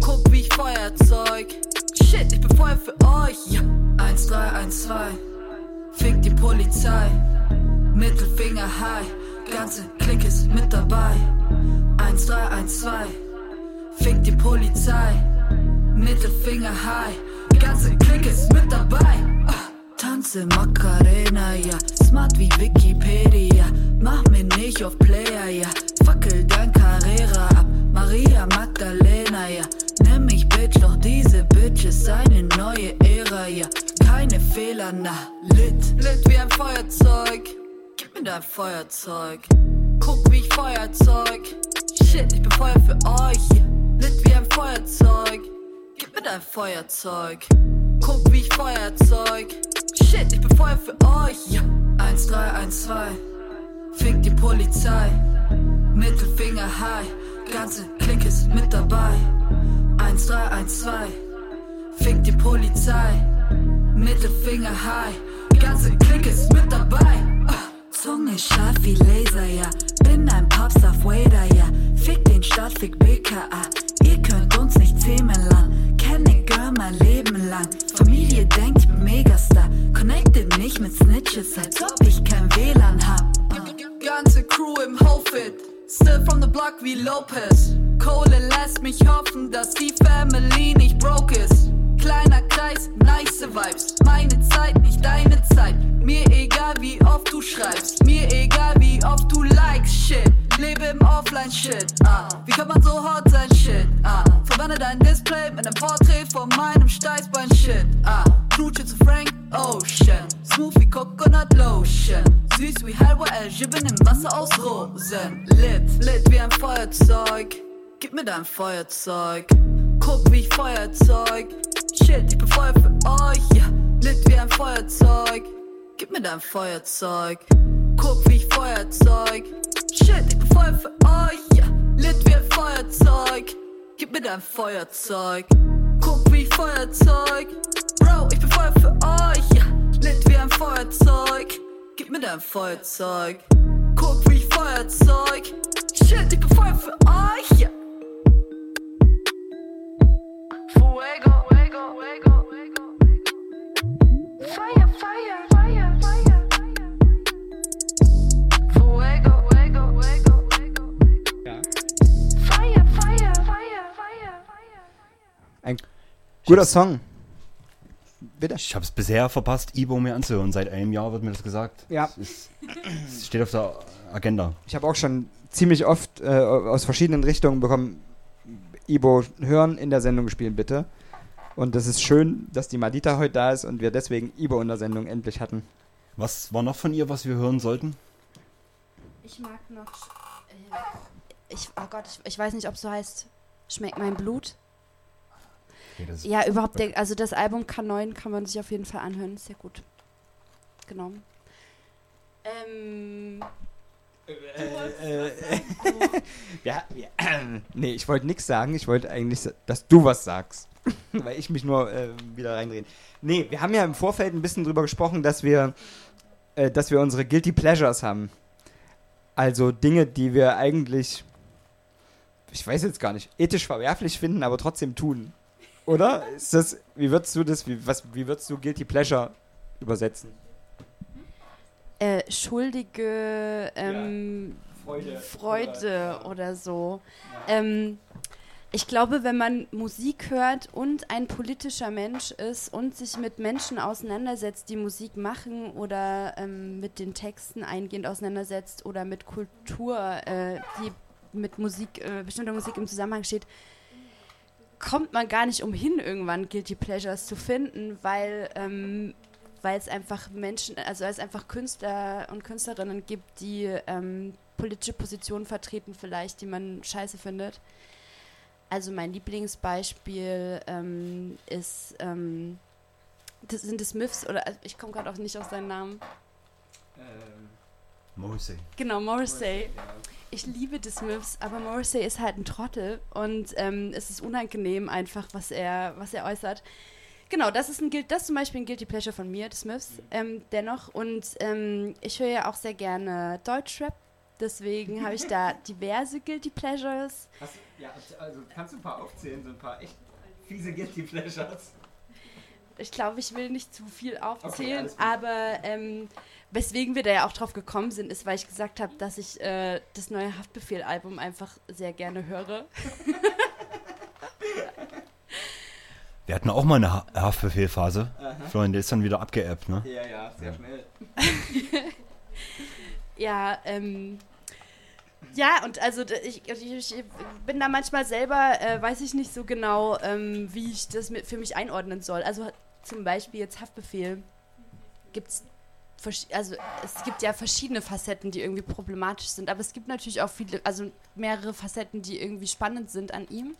Guck, wie ich Feuerzeug. Shit, ich bin Feuer für euch. Yeah. 1, 3, 1, 2. Fick die Polizei. Mittelfinger high. Ganze Klick ist mit dabei. 1, 3, 1, 2. Fick die Polizei. Mittelfinger high. Tanze Macarena, ja. Smart wie Wikipedia. Mach mir nicht auf Player, ja. Fackel dein Carrera ab. Maria Magdalena, ja. Nenn mich Bitch, doch diese Bitch ist eine neue Ära, ja. Keine Fehler, na. Lit, lit wie ein Feuerzeug. Gib mir dein Feuerzeug. Guck, wie ich Feuerzeug. Shit, ich bin Feuer für euch, ja. Lit wie ein Feuerzeug. Gib mir dein Feuerzeug. Guck, wie ich Feuerzeug. Shit, ich bin Feuer für euch. Ja. 1, 3, 1, 2. Fick die Polizei. Mittelfinger high. Ganze Klick ist mit dabei. 1, 3, 1, 2. Fick die Polizei. Mittelfinger high. Ganze Klick ist mit dabei. Ah. Zunge scharf wie Laser, ja. Bin ein Popstar Wader, ja. Fick den Stadt, fick BKA. Ihr könnt uns nicht zähmen lang. Kenne Girl mein Leben lang. Familie denkt, Megastar. Connected nicht mit Snitches, als ob ich kein WLAN hab. Ganze Crew im Hofit. Still from the block wie Lopez. Kohle lässt mich hoffen, dass die Family nicht broke ist. Kleiner Kreis, nice Vibes. Meine Zeit, nicht deine Zeit. Mir egal, wie oft du schreibst. Mir egal, wie oft du likes shit. Lebe im Offline-Shit. Ah. Wie kann man so hot sein, shit? Ah. Verwende dein Display mit einem Porträt von meinem Steißbein-Shit. Ah. Knutsche zu Frank Ocean. Smooth wie Coconut Lotion. Süß wie Halwa El Jibben im Wasser aus Rosen. Lit, lit wie ein Feuerzeug. Gib mir dein Feuerzeug. Guck, wie ich Feuerzeug. Shit, ich bin Feuer für euch, ja. Lit wie ein Feuerzeug. Gib mir dein Feuerzeug. Guck, wie ich Feuerzeug. Shit, ich bin Feuer für euch, ja. Lit wie ein Feuerzeug. Gib mir dein Feuerzeug. Guck, wie ich Feuerzeug. Bro, ich bin Feuer für euch, ja. Lit wie ein Feuerzeug. Gib mir dein Feuerzeug. Guck, wie ich Feuerzeug. Shit, ich bin Feuer für euch, ja. Ein guter Song. Bitte. Ich habe es bisher verpasst, Ibo mir anzuhören. Seit einem Jahr wird mir das gesagt. Ja. Es, ist, es steht auf der Agenda. Ich habe auch schon ziemlich oft äh, aus verschiedenen Richtungen bekommen, Ibo hören, in der Sendung spielen bitte. Und das ist schön, dass die Madita heute da ist und wir deswegen Ibo in der Sendung endlich hatten. Was war noch von ihr, was wir hören sollten? Ich mag noch. äh, Ich, oh Gott, ich, ich weiß nicht, ob es so heißt. Schmeckt mein Blut? Okay, Ja, überhaupt, der, also das Album K9 kann man sich auf jeden Fall anhören, ist sehr gut. Genau. Ähm. Äh, [laughs] ja, ja, [clears throat] nee, ich wollte nichts sagen. Ich wollte eigentlich, dass du was sagst. [laughs] Weil ich mich nur äh, wieder reindrehen. Nee, wir haben ja im Vorfeld ein bisschen drüber gesprochen, dass wir, äh, dass wir unsere Guilty Pleasures haben. Also Dinge, die wir eigentlich, ich weiß jetzt gar nicht, ethisch verwerflich finden, aber trotzdem tun. Oder? Ist das, wie würdest du das, wie, was, wie würdest du Guilty Pleasure übersetzen? Äh, schuldige ähm, Freude. Freude oder so. Ähm, ich glaube, wenn man Musik hört und ein politischer Mensch ist und sich mit Menschen auseinandersetzt, die Musik machen oder ähm, mit den Texten eingehend auseinandersetzt oder mit Kultur, äh, die mit Musik, äh, bestimmter Musik im Zusammenhang steht, kommt man gar nicht umhin, irgendwann Guilty Pleasures zu finden, weil ähm, weil es einfach Menschen, also es einfach Künstler und Künstlerinnen gibt, die ähm, politische Positionen vertreten, vielleicht, die man scheiße findet. Also mein Lieblingsbeispiel ähm, ist, ähm, das sind die Smiths, oder also ich komme gerade auch nicht auf seinen Namen. Morrissey. Genau, Morrissey. Ich liebe die Smiths, aber Morrissey ist halt ein Trottel und ähm, es ist unangenehm einfach, was er, was er äußert. Genau, das ist ein Guild, das ist zum Beispiel ein Guilty Pleasure von mir, die Smiths, ähm, dennoch. Und ähm, ich höre ja auch sehr gerne Deutschrap Deswegen habe ich da diverse Guilty Pleasures. ja, also kannst du ein paar aufzählen, so ein paar echt fiese Guilty Pleasures? Ich glaube, ich will nicht zu viel aufzählen, gut. aber ähm, weswegen wir da ja auch drauf gekommen sind, ist, weil ich gesagt habe, dass ich äh, das neue Haftbefehl-Album einfach sehr gerne höre. [laughs] Wir hatten auch mal eine Ha- Haftbefehlphase. Florian, der ist dann wieder abgeebbt, ne? Ja, ja, sehr schnell. [laughs] Ja, ähm. Ja, und also ich, ich, bin da manchmal selber, äh, weiß ich nicht so genau, ähm, wie ich das mit, für mich einordnen soll. Also zum Beispiel jetzt Haftbefehl gibt's also es gibt ja verschiedene Facetten, die irgendwie problematisch sind, aber es gibt natürlich auch viele, also mehrere Facetten, die irgendwie spannend sind an ihm.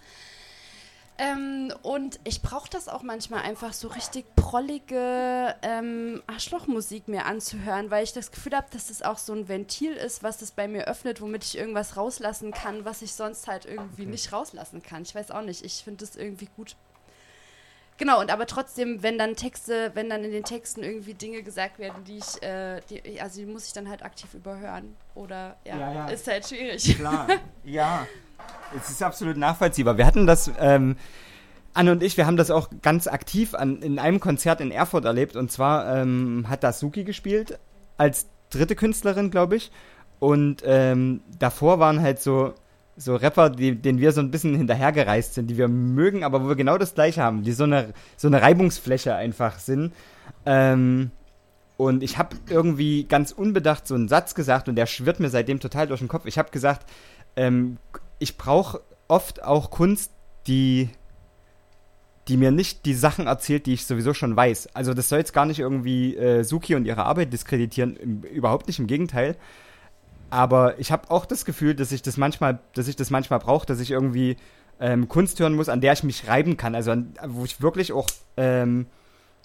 Ähm, und ich brauche das auch manchmal einfach so richtig prollige ähm, Arschlochmusik mir anzuhören, weil ich das Gefühl habe, dass das auch so ein Ventil ist, was das bei mir öffnet, womit ich irgendwas rauslassen kann, was ich sonst halt irgendwie nicht rauslassen kann. Ich weiß auch nicht, ich finde das irgendwie gut. Genau, und aber trotzdem, wenn dann Texte, wenn dann in den Texten irgendwie Dinge gesagt werden, die ich, äh, die, also die muss ich dann halt aktiv überhören. Oder ja, Ja, ja. ist halt schwierig. Klar, [laughs] ja. Es ist absolut nachvollziehbar. Wir hatten das, ähm, Anne und ich, wir haben das auch ganz aktiv an, in einem Konzert in Erfurt erlebt. Und zwar ähm, hat da Suki gespielt, als dritte Künstlerin, glaube ich. Und ähm, davor waren halt so, so Rapper, die, denen wir so ein bisschen hinterhergereist sind, die wir mögen, aber wo wir genau das gleiche haben, die so eine, so eine Reibungsfläche einfach sind. Ähm, und ich habe irgendwie ganz unbedacht so einen Satz gesagt und der schwirrt mir seitdem total durch den Kopf. Ich habe gesagt, ähm, ich brauche oft auch Kunst, die, die mir nicht die Sachen erzählt, die ich sowieso schon weiß. Also das soll jetzt gar nicht irgendwie äh, Suki und ihre Arbeit diskreditieren, im, überhaupt nicht, im Gegenteil. Aber ich habe auch das Gefühl, dass ich das manchmal, dass ich das manchmal brauche, dass ich irgendwie ähm, Kunst hören muss, an der ich mich reiben kann. Also an, wo ich wirklich auch ähm,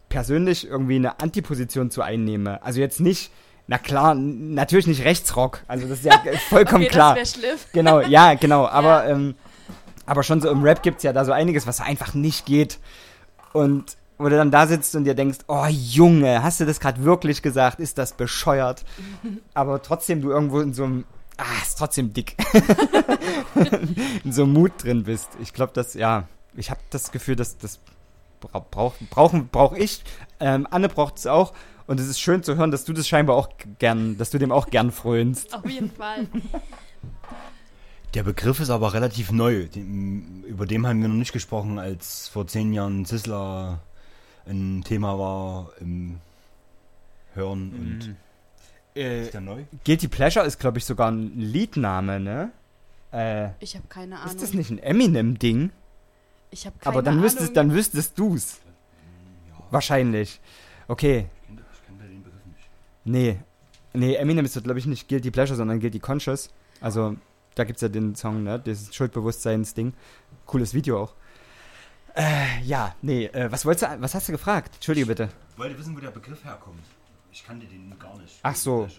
persönlich irgendwie eine Antiposition zu einnehme. Also jetzt nicht, na klar, natürlich nicht Rechtsrock. Also das ist ja [laughs] vollkommen Okay, das klar. wär schlimm. Genau, ja, genau. [laughs] Aber, ähm, aber schon so im Rap gibt es ja da so einiges, was einfach nicht geht. Und wo du dann da sitzt und dir denkst, oh Junge, hast du das gerade wirklich gesagt? Ist das bescheuert? [laughs] Aber trotzdem du irgendwo in so einem, ah, ist trotzdem dick, in so einem Mut drin bist. Ich glaube, dass, ja, ich habe das Gefühl, dass das bra brauch, brauchen, brauch ich. Ähm, Anne braucht es auch. Und es ist schön zu hören, dass du das scheinbar auch gern, dass du dem auch gern frönst. Auf jeden Fall. [laughs] Der Begriff ist aber relativ neu. Den, über den haben wir noch nicht gesprochen, als vor zehn Jahren Sizzler ein Thema war im Hören und. Äh, ist der neu? Guilty Pleasure ist, glaube ich, sogar ein Liedname, ne? Äh, Ich habe keine Ahnung. ist das nicht ein Eminem-Ding? Ich habe keine Aber dann Ahnung. wüsstest, dann wüsstest du's. Wahrscheinlich. Okay. Nee. Nee, Eminem ist, glaube ich, nicht Guilty Pleasure, sondern Guilty Conscious. Also, da gibt's ja den Song, ne? Dieses Schuldbewusstseins-Ding. Cooles Video auch. Äh, ja, nee, äh, was wolltest du, was hast du gefragt? Entschuldige bitte. Ich wollte wissen, wo der Begriff herkommt. Ich kannte den gar nicht. Ach so.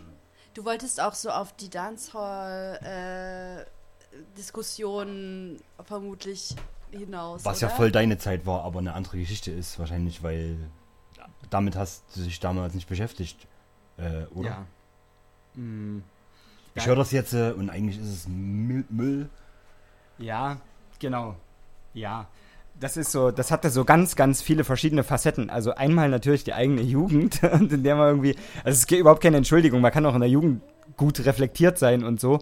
Du wolltest auch so auf die Dancehall-Diskussion vermutlich hinaus. Was oder? ja voll deine Zeit war, aber eine andere Geschichte ist, wahrscheinlich, weil damit hast du dich damals nicht beschäftigt, äh, oder? Ja. Mm, Ich höre das jetzt äh, und eigentlich ist es Müll. Müll. Ja, genau. Ja. Das ist so, das hatte so ganz, ganz viele verschiedene Facetten. Also einmal natürlich die eigene Jugend, [laughs] in der man irgendwie, also es gibt überhaupt keine Entschuldigung, man kann auch in der Jugend gut reflektiert sein und so.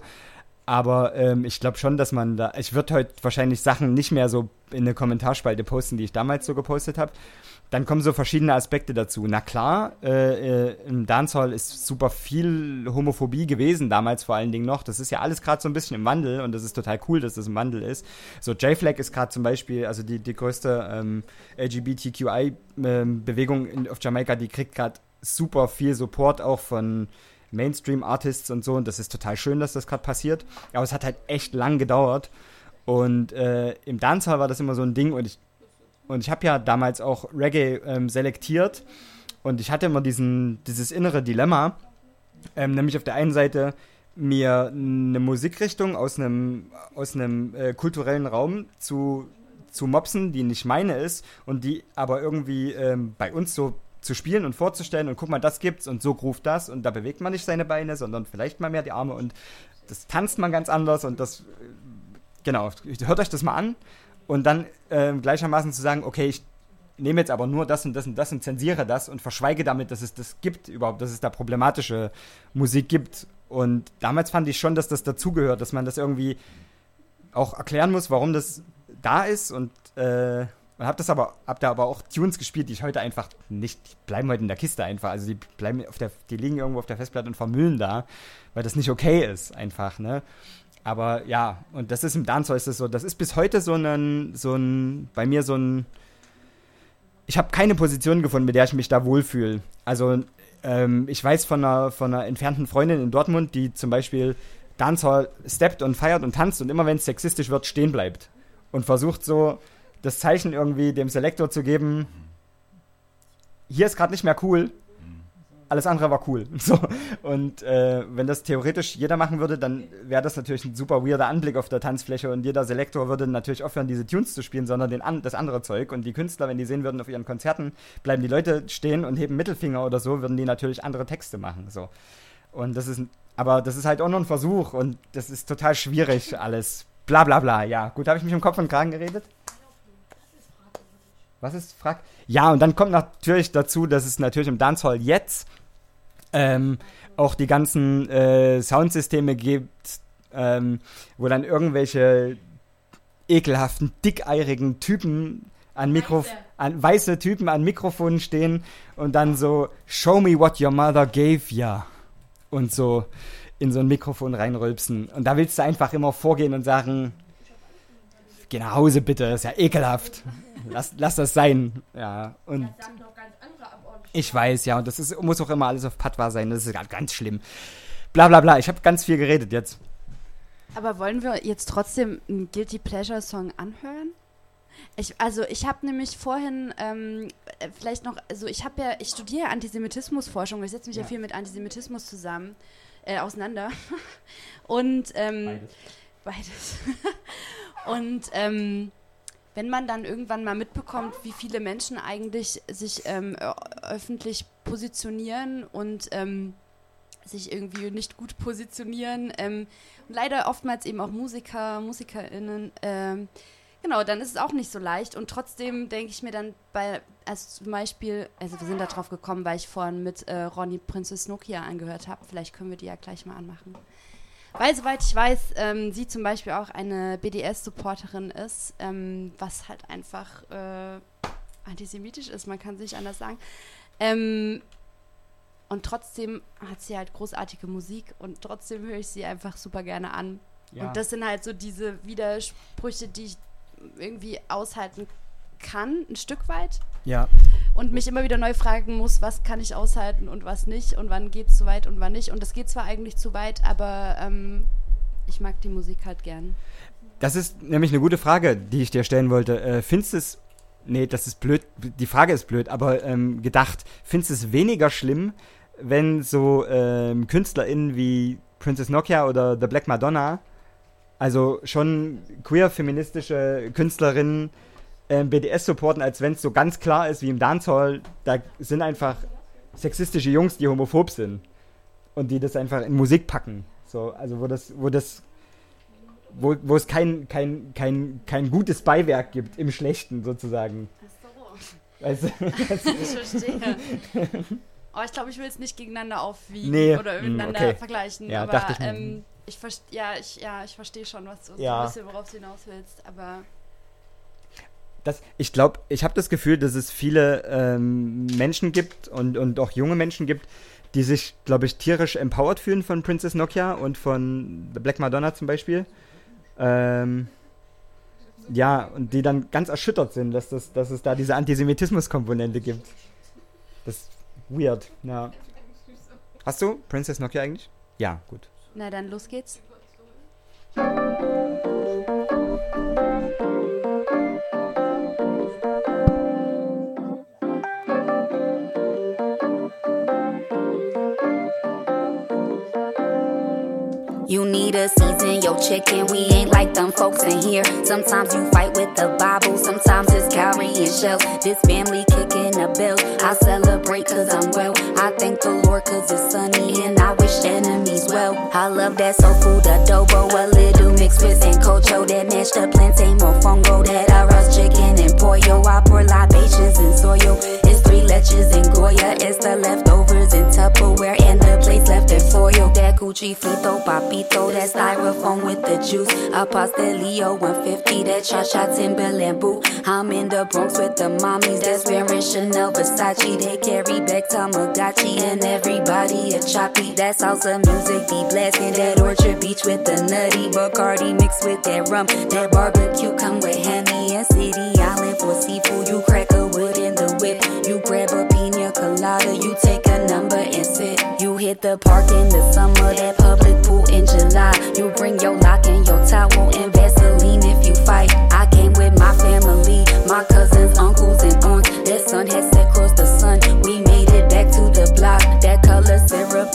Aber ähm, ich glaube schon, dass man da, ich würde heute wahrscheinlich Sachen nicht mehr so in eine Kommentarspalte posten, die ich damals so gepostet habe. Dann kommen so verschiedene Aspekte dazu. Na klar, äh, äh, im Dancehall ist super viel Homophobie gewesen, damals vor allen Dingen noch. Das ist ja alles gerade so ein bisschen im Wandel und das ist total cool, dass das im Wandel ist. So J-Flag ist gerade zum Beispiel, also die, die größte ähm, LGBTQI-Bewegung in auf Jamaika, die kriegt gerade super viel Support auch von Mainstream-Artists und so und das ist total schön, dass das gerade passiert. Aber es hat halt echt lang gedauert und äh, im Dancehall war das immer so ein Ding und ich und ich habe ja damals auch Reggae ähm, selektiert. Und ich hatte immer diesen, dieses innere Dilemma, ähm, nämlich auf der einen Seite mir eine Musikrichtung aus einem, aus einem äh, kulturellen Raum zu, zu mopsen, die nicht meine ist und die aber irgendwie ähm, bei uns so zu spielen und vorzustellen und guck mal, das gibt's und so groove das und da bewegt man nicht seine Beine, sondern vielleicht mal mehr die Arme und das tanzt man ganz anders und das, äh, genau, hört euch das mal an und dann ähm, gleichermaßen zu sagen, okay, ich nehme jetzt aber nur das und das und das und zensiere das und verschweige damit, dass es das gibt überhaupt, dass es da problematische Musik gibt. Und damals fand ich schon, dass das dazugehört, dass man das irgendwie auch erklären muss, warum das da ist und äh, und hab das aber, hab da aber auch Tunes gespielt, die ich heute einfach nicht, die bleiben heute in der Kiste einfach. Also die bleiben auf der, die liegen irgendwo auf der Festplatte und vermüllen da, weil das nicht okay ist, einfach, ne? Aber ja, und das ist im Dancehall ist das so, das ist bis heute so ein, so ein, bei mir so ein, ich habe keine Position gefunden, mit der ich mich da wohlfühle. Also ähm, ich weiß von einer, von einer entfernten Freundin in Dortmund, die zum Beispiel Dancehall steppt und feiert und tanzt und immer wenn es sexistisch wird, stehen bleibt. Und versucht so das Zeichen irgendwie dem Selektor zu geben, hier ist gerade nicht mehr cool, alles andere war cool. [laughs] So. Und äh, wenn das theoretisch jeder machen würde, dann wäre das natürlich ein super weirder Anblick auf der Tanzfläche und jeder Selektor würde natürlich aufhören, diese Tunes zu spielen, sondern den das andere Zeug. Und die Künstler, wenn die sehen würden auf ihren Konzerten, bleiben die Leute stehen und heben Mittelfinger oder so, würden die natürlich andere Texte machen. So. Und das ist, aber das ist halt auch nur ein Versuch und das ist total schwierig alles. Bla bla bla, ja. Gut, habe ich mich um Kopf und Kragen geredet? Was ist Frag? Ja, und dann kommt natürlich dazu, dass es natürlich im Dancehall jetzt ähm, auch die ganzen äh, Soundsysteme gibt, ähm, wo dann irgendwelche ekelhaften, dickeirigen Typen an Mikro an weiße Typen an Mikrofonen stehen und dann so Show me what your mother gave ya und so in so ein Mikrofon reinrülpsen. Und da willst du einfach immer vorgehen und sagen, geh nach Hause bitte, das ist ja ekelhaft. Lass, lass das sein. Ja, und ich weiß, ja, und das ist, muss auch immer alles auf Patwa sein, das ist ganz, ganz schlimm. Bla bla bla, ich habe ganz viel geredet jetzt. Aber wollen wir jetzt trotzdem einen Guilty Pleasure Song anhören? Ich, also ich habe nämlich vorhin ähm, äh, vielleicht noch, also ich habe ja, ich studiere Antisemitismusforschung, ich setze mich ja. Ja. viel mit Antisemitismus zusammen, äh, auseinander. [laughs] Und ähm, beides. [laughs] Und ähm, wenn man dann irgendwann mal mitbekommt, wie viele Menschen eigentlich sich ähm, öffentlich positionieren und ähm, sich irgendwie nicht gut positionieren, ähm, und leider oftmals eben auch Musiker, MusikerInnen, ähm, genau, dann ist es auch nicht so leicht. Und trotzdem denke ich mir dann bei, also zum Beispiel, also wir sind da drauf gekommen, weil ich vorhin mit äh, Ronny Princess Nokia angehört habe. Vielleicht können wir die ja gleich mal anmachen. Weil, soweit ich weiß, ähm, sie zum Beispiel auch eine BDS-Supporterin ist, ähm, was halt einfach äh, antisemitisch ist, man kann es nicht anders sagen. Ähm, und trotzdem hat sie halt großartige Musik und trotzdem höre ich sie einfach super gerne an. Ja. Und das sind halt so diese Widersprüche, die ich irgendwie aushalten kann, ein Stück weit. Ja. Und mich immer wieder neu fragen muss, was kann ich aushalten und was nicht und wann geht es zu weit und wann nicht. Und das geht zwar eigentlich zu weit, aber ähm, ich mag die Musik halt gern. Das ist nämlich eine gute Frage, die ich dir stellen wollte. Äh, findest du es, nee, das ist blöd, die Frage ist blöd, aber ähm, gedacht, findest du es weniger schlimm, wenn so ähm, KünstlerInnen wie Princess Nokia oder The Black Madonna, also schon queer-feministische Künstlerinnen, ähm, BDS supporten, als wenn es so ganz klar ist wie im Dancehall, da sind einfach sexistische Jungs, die homophob sind und die das einfach in Musik packen. So, also wo das, wo das, wo, wo es kein, kein, kein, kein gutes Beiwerk gibt im Schlechten sozusagen. Weißt du? [laughs] ich verstehe. Oh, ich glaube, ich will es nicht gegeneinander aufwiegen Nee, oder miteinander okay. vergleichen. Ja, aber ich ähm, ich, ja, ich, ja, ich verstehe schon, was du so Ja. ein bisschen, worauf du hinaus willst. Aber Das, ich glaube, ich habe das Gefühl, dass es viele ähm, Menschen gibt und, und auch junge Menschen gibt, die sich, glaube ich, tierisch empowered fühlen von Princess Nokia und von The Black Madonna zum Beispiel. Ähm, ja, und die dann ganz erschüttert sind, dass, das, dass es da diese Antisemitismus-Komponente gibt. Das ist weird, ja. Hast du Princess Nokia eigentlich? Ja, gut. na dann, los geht's. Season your chicken. We ain't like them folks in here. Sometimes you fight with the Bible, sometimes it's carrying shells. This family kicking the bill. I celebrate cause I'm well. I thank the Lord cause it's sunny and I wish enemies well. I love that soul food adobo, a little mixed with sancocho that mashed up plantain mofongo, that I arroz chicken and pollo. I pour libations and soyo. It's three leches and goya. It's the leftovers in Tupperware and the plates left in foil. That Gucci frito papito, that styrofoam with the juice. A pastelio 150, that cha cha Timberland boot. I'm in the Bronx with the mommies that's wearing Chanel Versace. They carry back Tamagotchi and everybody a choppy. That salsa music be blasting. That Orchard Beach with the nutty Bacardi mixed with that rum. That barbecue come with Henny and City Island for seafood. Hit the park in the summer. That public pool in July. You bring your lock and your towel Vaseline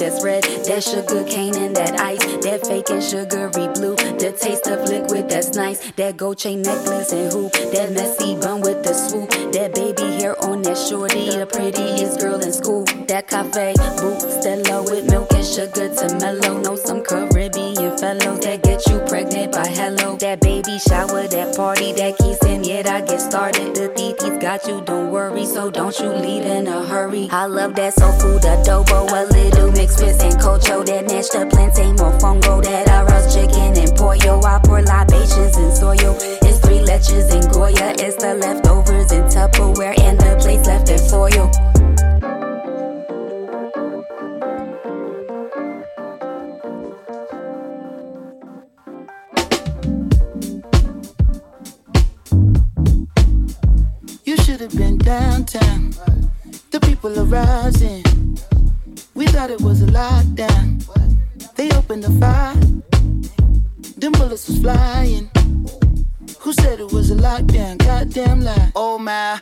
that's red. That sugar cane and that ice. That fake and sugary blue. The taste of liquid that's nice. That gold chain necklace and hoop. That messy bun with the swoop. That baby hair on that shorty. The prettiest girl in school. That cafe boot Stella with milk and sugar to mellow. Know some Caribbean fellows that get you pregnant by hello. That baby shower, that party, that kissing. Yet I get started. The titis got you, don't worry. So don't you leave in a hurry. I love that soul food adobo. A little mixed with sancocho. That mashed up plantain mofongo. That arroz chicken and pollo. I pour libations and soyo. It's three leches and goya. It's the leftovers in Tupperware and the plates left in foil. Should have been downtown. The people are rising. We thought it was a lockdown. They opened the fire. Them bullets was flying. Who said it was a lockdown? Goddamn lie. Oh my,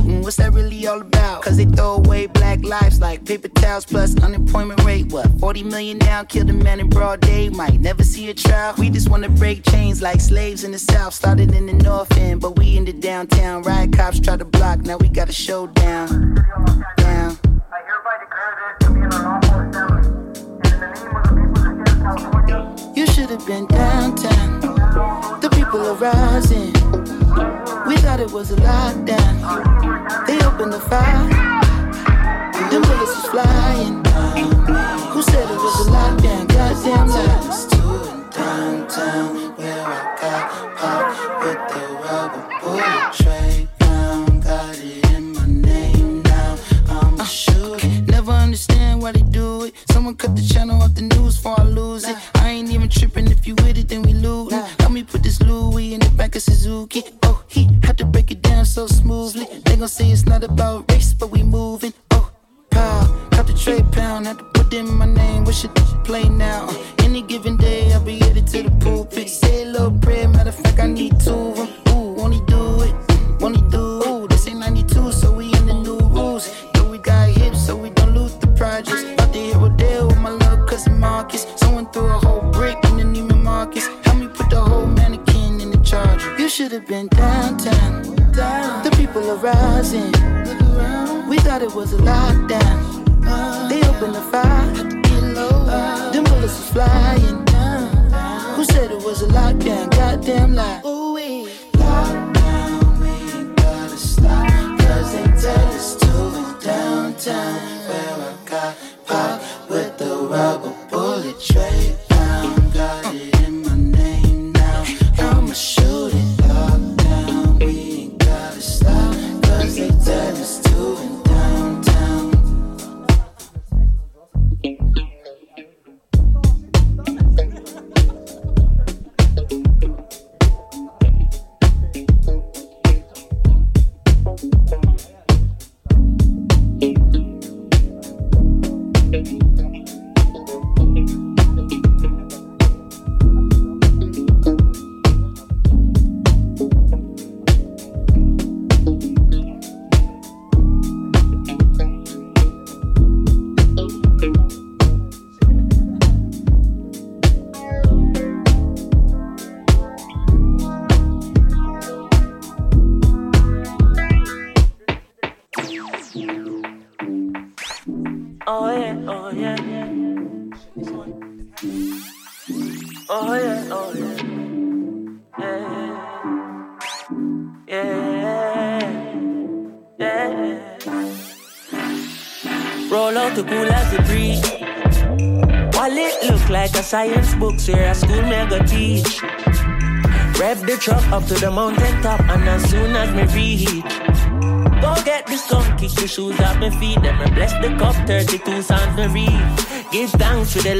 looting? What's that really all about? Cause they throw away black lives like paper towels plus unemployment rate. What, 40 million now? Killed a man in broad day. Might never see a trial. We just wanna break chains like slaves in the south. Started in the north end, but we in the downtown. Riot cops try to block, now we got a showdown. Down. You should have been downtown. The people are rising. We thought it was a lockdown. They opened the fire. Them bullets was flying. Who said it was a lockdown?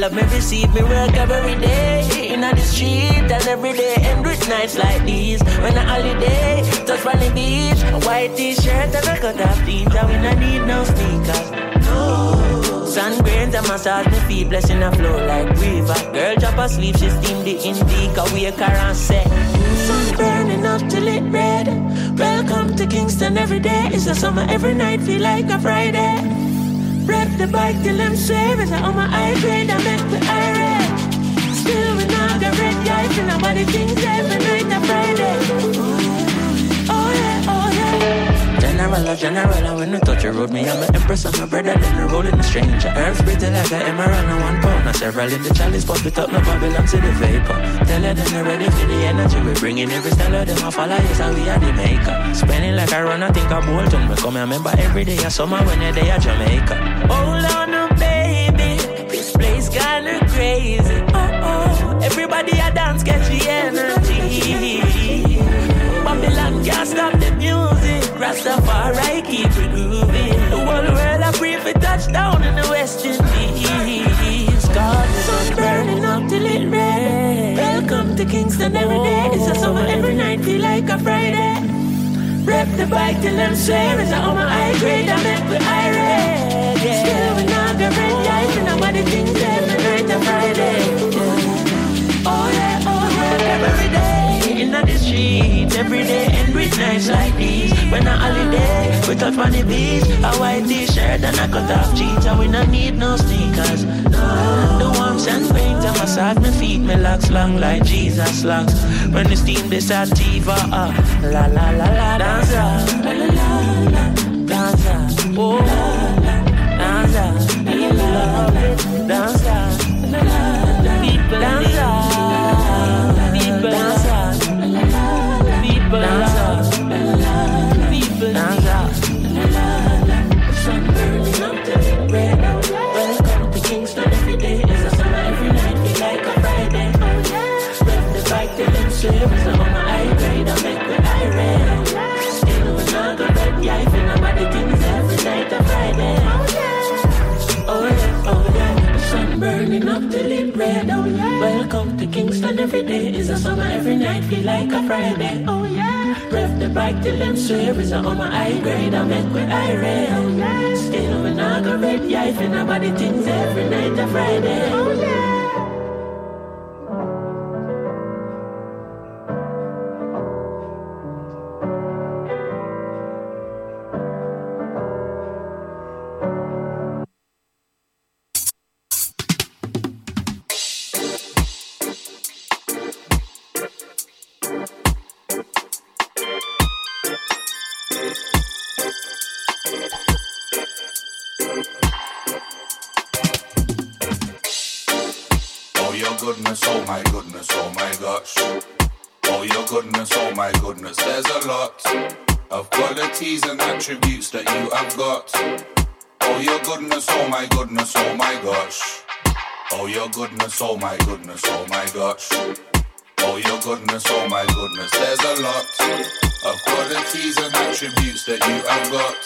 Love me receive, me work every day in the street, and every day end with nights like these. When a holiday, touch on the beach, a white t-shirt and a cut off jeans, and we not need no sneakers. No. Sun grains and massage me feet, blessing a flow like river. Girl drop asleep, she steam the indica, a car and set. Sun burning up till it red. Welcome to Kingston every day. It's a summer every night, feel like a Friday. The bike till I'm it's on my eye grade, I make the irate. Still we not got red guys and nobody thinks every night a Friday. General, a general, when we touch the road, me and my empress and my brother, then we rolling a stranger. Earth split like a emerald and one pound, and several in the chalice, pop it up, no Babylon to the vapor. Tell her then ready for the energy, we bringing every style of them, I follow, yes, and we are the maker. Spending like I run, I think I Bolton, we come and remember every day, I summer when you're there, Jamaica. Hold on, baby, this place kinda crazy. Oh, oh, everybody a dance, catch the energy. Babylon can't stop the music. Rastafari keep it grooving. The whole world a free for touchdown in the West Indies. God, the sun's burning up till it red. Welcome to Kingston every day. It's a summer every night, feel like a Friday. Rep the bike till I'm swear it's on my high grade. I make with irate. Still we not got red lights and nobody thinks every night a Friday. Oh yeah, oh yeah, every day in the street, every day and with nights like these. When a holiday, we touch on the beach, a white t-shirt and a cut off jeans, and we not need no sneakers. No, the warmth and paint and massage my feet, me locks long like Jesus locks. When the steam this sativa, ah, la la la la, dance ah, la la la la, dance ah, oh, dance ah, la la la, dance every day is a summer every night feel like a Friday. Oh yeah, rep the bike till them swims on my high grade. I make the irate. Oh yeah, still we not go red yeah, if nobody thinks every night a Friday. Oh yeah. Oh my goodness, oh my gosh. Oh your goodness, oh my goodness, there's a lot of qualities and attributes that you have got.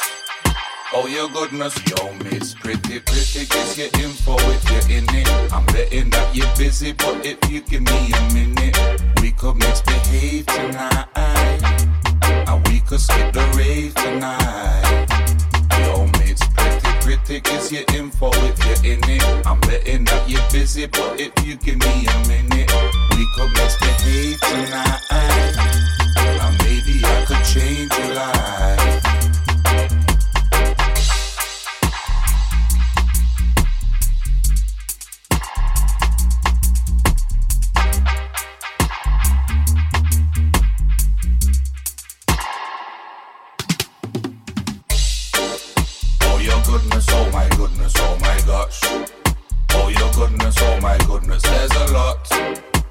Oh, your goodness, yo, miss, pretty, pretty, guess your info if you're in it. I'm betting that you're busy, but if you give me a minute, we could misbehave tonight. And we could skip the rave tonight. Yo, miss, pretty, guess your info if you're in it. I'm betting that you're busy, but if you give me a minute, we could misbehave tonight. And maybe I could change your life. a lot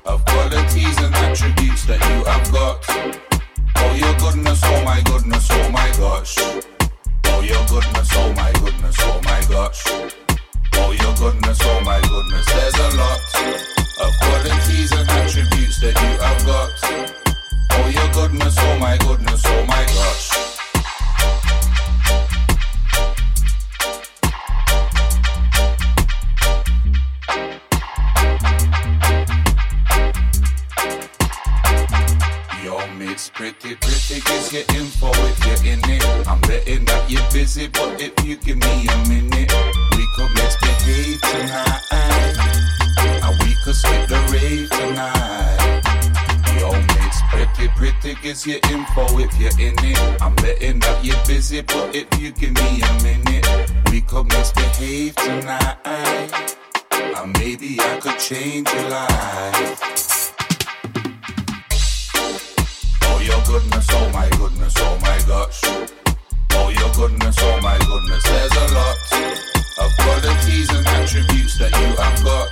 of qualities and attributes that you have got. Oh, your goodness, oh my goodness, oh my gosh. Oh, your goodness, oh my goodness, oh my gosh. Oh, your goodness, oh my goodness. There's a lot of qualities and attributes that you have got. Oh, your goodness, oh my goodness, oh my gosh. Info if you're in it. I'm betting that you're busy, but if you give me a minute, we could misbehave tonight. And we could skip the rave tonight. Yo, pretty, pretty gives your info if you're in it. I'm betting that you're busy, but if you give me a minute, we could misbehave tonight. And maybe I could change your life. Your goodness, oh my goodness, oh my gosh. Oh, your goodness, oh my goodness, there's a lot of qualities and attributes that you have got.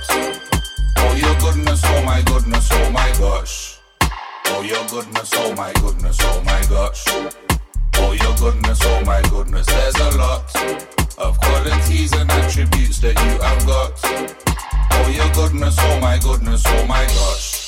Oh, your goodness, oh my goodness, oh my gosh. Oh, your goodness, oh my goodness, oh my gosh. Oh, your goodness, oh my goodness, there's a lot of qualities and attributes that you have got. Oh, your goodness, oh my goodness, oh my gosh.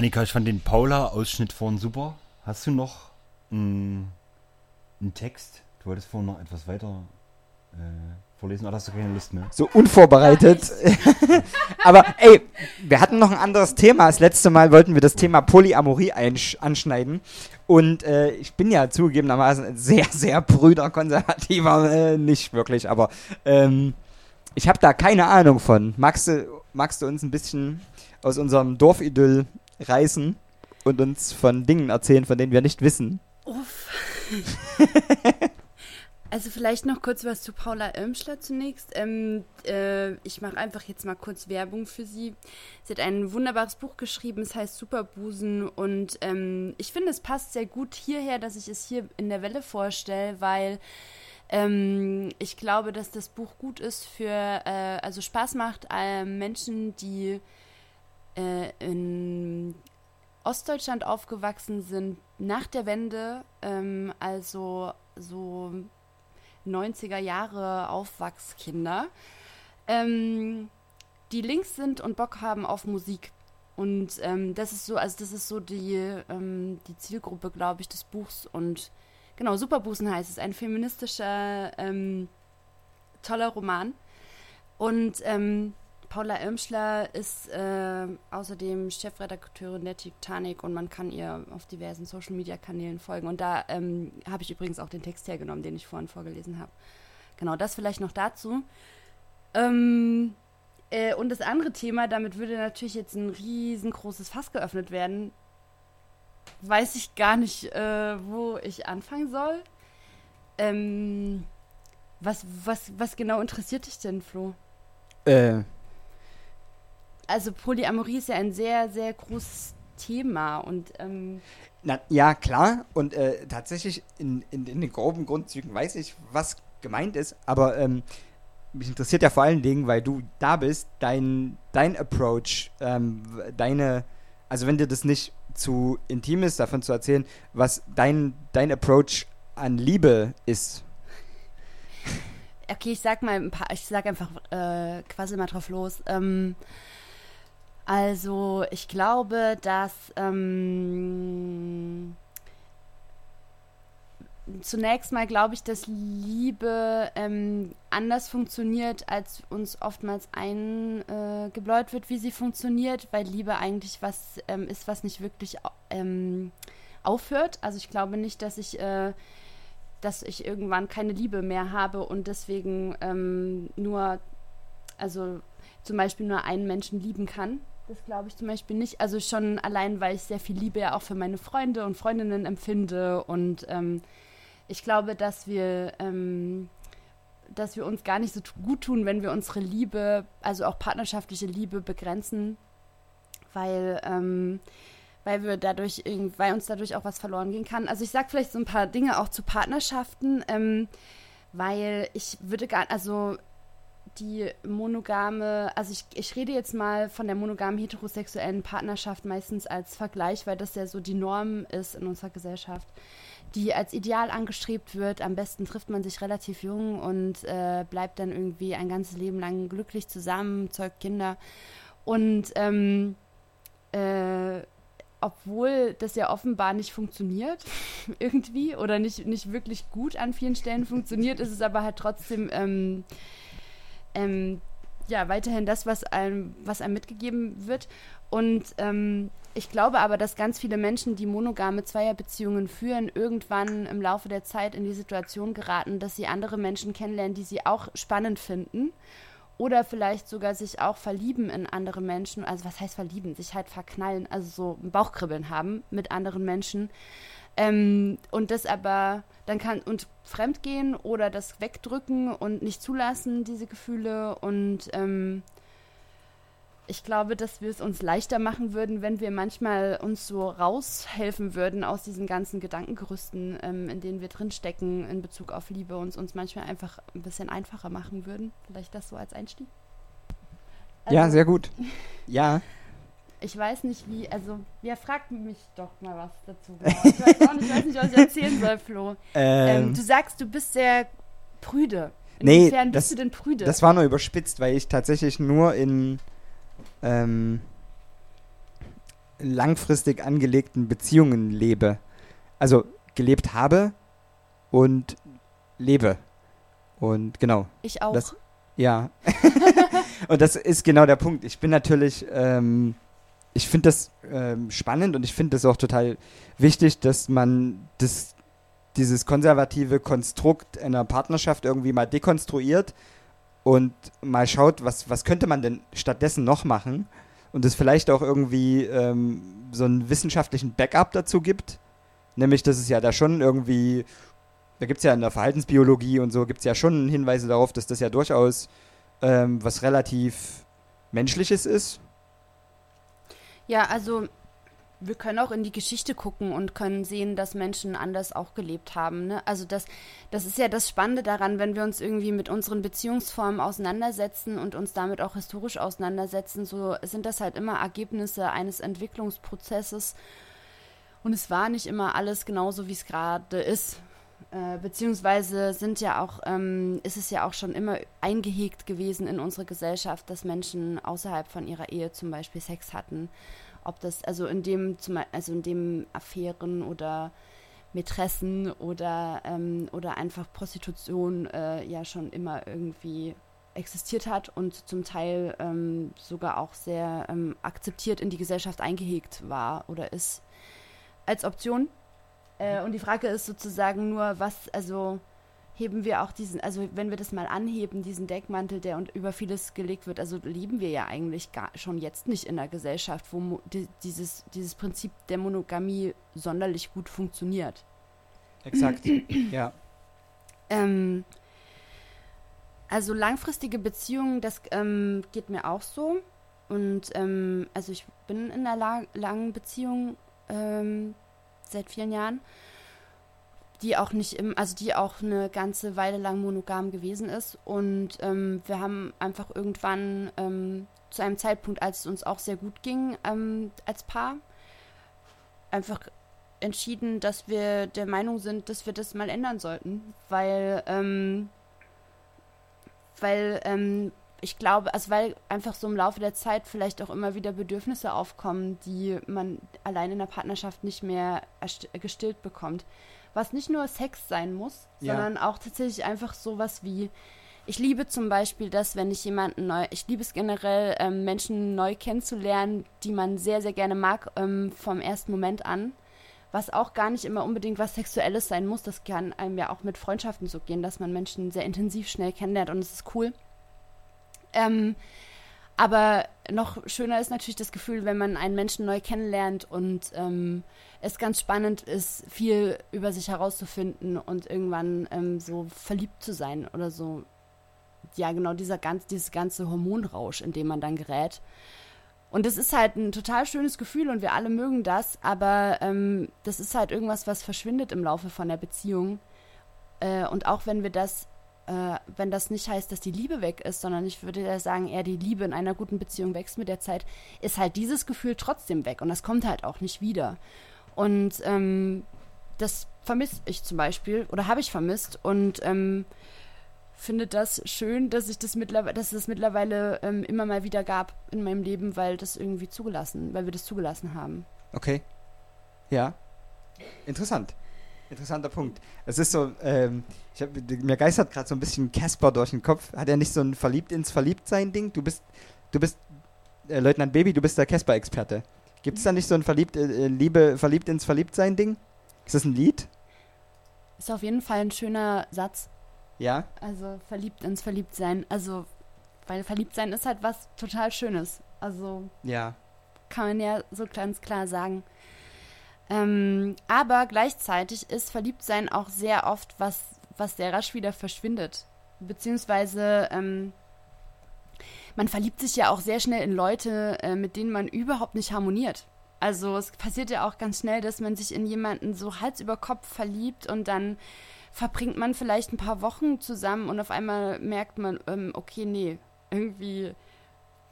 Annika, ich fand den Paula-Ausschnitt vorhin super. Hast du noch einen, einen Text? Du wolltest vorhin noch etwas weiter äh, vorlesen, oder hast du keine Lust mehr? So unvorbereitet. [laughs] Aber ey, wir hatten noch ein anderes Thema. Das letzte Mal wollten wir das Thema Polyamorie anschneiden. Und äh, ich bin ja zugegebenermaßen ein sehr, sehr brüderkonservativer, äh, nicht wirklich, aber ähm, ich habe da keine Ahnung von. Magst du, magst du uns ein bisschen aus unserem Dorfidyll reißen und uns von Dingen erzählen, von denen wir nicht wissen? Uff. [laughs] Also vielleicht noch kurz was zu Paula Irmschler zunächst. Ähm, äh, ich mache einfach jetzt mal kurz Werbung für sie. Sie hat ein wunderbares Buch geschrieben, es heißt Superbusen und ähm, ich finde, es passt sehr gut hierher, dass ich es hier in der Welle vorstelle, weil ähm, ich glaube, dass das Buch gut ist für, äh, also Spaß macht äh, Menschen, die äh, in Ostdeutschland aufgewachsen sind nach der Wende, ähm, also so 90er Jahre Aufwachskinder, ähm, die links sind und Bock haben auf Musik. Und ähm, das ist so, also das ist so die, ähm, die Zielgruppe, glaube ich, des Buchs. Und genau, Superbusen heißt es, ein feministischer, ähm, toller Roman. Und ähm, Paula Irmschler ist äh, außerdem Chefredakteurin der Titanic und man kann ihr auf diversen Social-Media-Kanälen folgen. Und da ähm, habe ich übrigens auch den Text hergenommen, den ich vorhin vorgelesen habe. Genau, das vielleicht noch dazu. Ähm, äh, und das andere Thema, damit würde natürlich jetzt ein riesengroßes Fass geöffnet werden. Weiß ich gar nicht, äh, wo ich anfangen soll. Ähm, was, was, was genau interessiert dich denn, Flo? Äh, Also Polyamorie ist ja ein sehr, sehr großes Thema und ähm, Na, ja, klar. Und äh, tatsächlich in, in, in den groben Grundzügen weiß ich, was gemeint ist. Aber ähm, mich interessiert ja vor allen Dingen, weil du da bist, dein, dein Approach, ähm, deine, also wenn dir das nicht zu intim ist, davon zu erzählen, was dein, dein Approach an Liebe ist. okay, ich sag mal ein paar, ich sag einfach äh, quasi mal drauf los. Ähm, also ich glaube, dass ähm, zunächst mal glaube ich, dass Liebe ähm, anders funktioniert, als uns oftmals eingebläut wird, wie sie funktioniert, weil Liebe eigentlich was ähm, ist, was nicht wirklich ähm, aufhört. Also ich glaube nicht, dass ich äh, dass ich irgendwann keine Liebe mehr habe und deswegen ähm, nur, also zum Beispiel nur einen Menschen lieben kann. Das glaube ich zum Beispiel nicht. Also schon allein, weil ich sehr viel Liebe ja auch für meine Freunde und Freundinnen empfinde und ähm, ich glaube, dass wir, ähm, dass wir uns gar nicht so gut tun, wenn wir unsere Liebe, also auch partnerschaftliche Liebe begrenzen, weil ähm, weil wir dadurch weil uns dadurch auch was verloren gehen kann. Also ich sage vielleicht so ein paar Dinge auch zu Partnerschaften, ähm, weil ich würde gar, also die monogame, also ich, ich rede jetzt mal von der monogamen heterosexuellen Partnerschaft meistens als Vergleich, weil das ja so die Norm ist in unserer Gesellschaft, die als Ideal angestrebt wird. Am besten trifft man sich relativ jung und äh, bleibt dann irgendwie ein ganzes Leben lang glücklich zusammen, zeugt Kinder. Und ähm, äh, obwohl das ja offenbar nicht funktioniert, [laughs] irgendwie, oder nicht, nicht wirklich gut an vielen Stellen funktioniert, ist es aber halt trotzdem ähm, ähm, ja, weiterhin das, was einem, was einem mitgegeben wird. Und ähm, ich glaube aber, dass ganz viele Menschen, die monogame Zweierbeziehungen führen, irgendwann im Laufe der Zeit in die Situation geraten, dass sie andere Menschen kennenlernen, die sie auch spannend finden. Oder vielleicht sogar sich auch verlieben in andere Menschen. Also was heißt verlieben? Sich halt verknallen, also so ein Bauchkribbeln haben mit anderen Menschen. Ähm, und das aber dann kann und fremdgehen oder das wegdrücken und nicht zulassen, diese Gefühle. Und ähm, ich glaube, dass wir es uns leichter machen würden, wenn wir manchmal uns so raushelfen würden aus diesen ganzen Gedankengerüsten, ähm, in denen wir drinstecken in Bezug auf Liebe und uns manchmal einfach ein bisschen einfacher machen würden. Vielleicht das so als Einstieg. ja, Also- sehr gut. [laughs] Ja. Ich weiß nicht wie, also, ja, frag mich doch mal was dazu. Ich weiß auch nicht, ich weiß nicht, was ich erzählen soll, Flo. Ähm. Ähm, du sagst, du bist sehr prüde. Nee, Inwiefern das, bist du denn prüde? das war nur überspitzt, weil ich tatsächlich nur in ähm, langfristig angelegten Beziehungen lebe. Also gelebt habe und lebe. Und genau. Ich auch. Das, ja. [laughs] und das ist genau der Punkt. Ich bin natürlich, ähm, ich finde das ähm, spannend und ich finde das auch total wichtig, dass man das, dieses konservative Konstrukt einer Partnerschaft irgendwie mal dekonstruiert und mal schaut, was, was könnte man denn stattdessen noch machen und es vielleicht auch irgendwie ähm, so einen wissenschaftlichen Backup dazu gibt. Nämlich, dass es ja da schon irgendwie, da gibt es ja in der Verhaltensbiologie und so, gibt es ja schon Hinweise darauf, dass das ja durchaus ähm, was relativ Menschliches ist. Ja, also wir können auch in die Geschichte gucken und können sehen, dass Menschen anders auch gelebt haben. Ne? Also das, das ist ja das Spannende daran, wenn wir uns irgendwie mit unseren Beziehungsformen auseinandersetzen und uns damit auch historisch auseinandersetzen, so sind das halt immer Ergebnisse eines Entwicklungsprozesses. Und es war nicht immer alles genauso, wie es gerade ist. Äh, beziehungsweise sind ja auch, ähm, ist es ja auch schon immer eingehegt gewesen in unsere Gesellschaft, dass Menschen außerhalb von ihrer Ehe zum Beispiel Sex hatten. Ob das, also in dem, also in dem Affären oder Mätressen oder, ähm, oder einfach Prostitution äh, ja schon immer irgendwie existiert hat und zum Teil ähm, sogar auch sehr ähm, akzeptiert in die Gesellschaft eingehegt war oder ist als Option. Äh, und die Frage ist sozusagen nur, was, also heben wir auch diesen, also wenn wir das mal anheben, diesen Deckmantel, der und über vieles gelegt wird, also leben wir ja eigentlich gar, schon jetzt nicht in einer Gesellschaft, wo mo, di, dieses, dieses Prinzip der Monogamie sonderlich gut funktioniert. Exakt, [clears throat] ja. Ähm, also langfristige Beziehungen, das ähm, geht mir auch so. Und ähm, also ich bin in einer la langen Beziehung seit vielen Jahren, die auch nicht im, also die auch eine ganze Weile lang monogam gewesen ist. Und ähm, wir haben einfach irgendwann ähm, zu einem Zeitpunkt, als es uns auch sehr gut ging ähm, als Paar, einfach entschieden, dass wir der Meinung sind, dass wir das mal ändern sollten, weil ähm, weil ähm, ich glaube, also weil einfach so im Laufe der Zeit vielleicht auch immer wieder Bedürfnisse aufkommen, die man allein in der Partnerschaft nicht mehr gestillt bekommt. Was nicht nur Sex sein muss, Ja. sondern auch tatsächlich einfach sowas wie, ich liebe zum Beispiel das, wenn ich jemanden neu, ich liebe es generell, ähm, Menschen neu kennenzulernen, die man sehr, sehr gerne mag, ähm, vom ersten Moment an. Was auch gar nicht immer unbedingt was Sexuelles sein muss. Das kann einem ja auch mit Freundschaften so gehen, dass man Menschen sehr intensiv schnell kennenlernt und es ist cool. Ähm, aber noch schöner ist natürlich das Gefühl, wenn man einen Menschen neu kennenlernt und ähm, es ganz spannend ist, viel über sich herauszufinden und irgendwann ähm, so verliebt zu sein oder so. Ja, genau, dieser ganz, dieses ganze Hormonrausch, in dem man dann gerät. Und das ist halt ein total schönes Gefühl und wir alle mögen das, aber ähm, das ist halt irgendwas, was verschwindet im Laufe von der Beziehung. Äh, und auch wenn wir das, äh, wenn das nicht heißt, dass die Liebe weg ist, sondern ich würde ja sagen, eher die Liebe in einer guten Beziehung wächst mit der Zeit, ist halt dieses Gefühl trotzdem weg und das kommt halt auch nicht wieder. Und ähm, das vermisse ich zum Beispiel oder habe ich vermisst und ähm, finde das schön, dass ich das mittlerweile, dass es das mittlerweile ähm, immer mal wieder gab in meinem Leben, weil das irgendwie zugelassen, weil wir das zugelassen haben. Okay. Ja. Interessant. Interessanter Punkt. Es ist so, ähm, ich hab, mir geistert gerade so ein bisschen Casper durch den Kopf. Hat er nicht so ein Verliebt ins Verliebtsein-Ding? Du bist, du bist, äh, Leutnant Baby, du bist der Casper-Experte. Gibt es da nicht so ein Verliebt, äh, Liebe, Verliebt ins Verliebtsein-Ding? Ist das ein Lied? Ist auf jeden Fall ein schöner Satz. Ja. Also verliebt ins Verliebtsein. Also, weil Verliebtsein ist halt was total Schönes. Also Ja. kann man ja so ganz klar sagen. Ähm, aber gleichzeitig ist Verliebtsein auch sehr oft was, was sehr rasch wieder verschwindet. Beziehungsweise ähm, man verliebt sich ja auch sehr schnell in Leute, äh, mit denen man überhaupt nicht harmoniert. Also es passiert ja auch ganz schnell, dass man sich in jemanden so Hals über Kopf verliebt und dann verbringt man vielleicht ein paar Wochen zusammen und auf einmal merkt man, ähm, okay, nee, irgendwie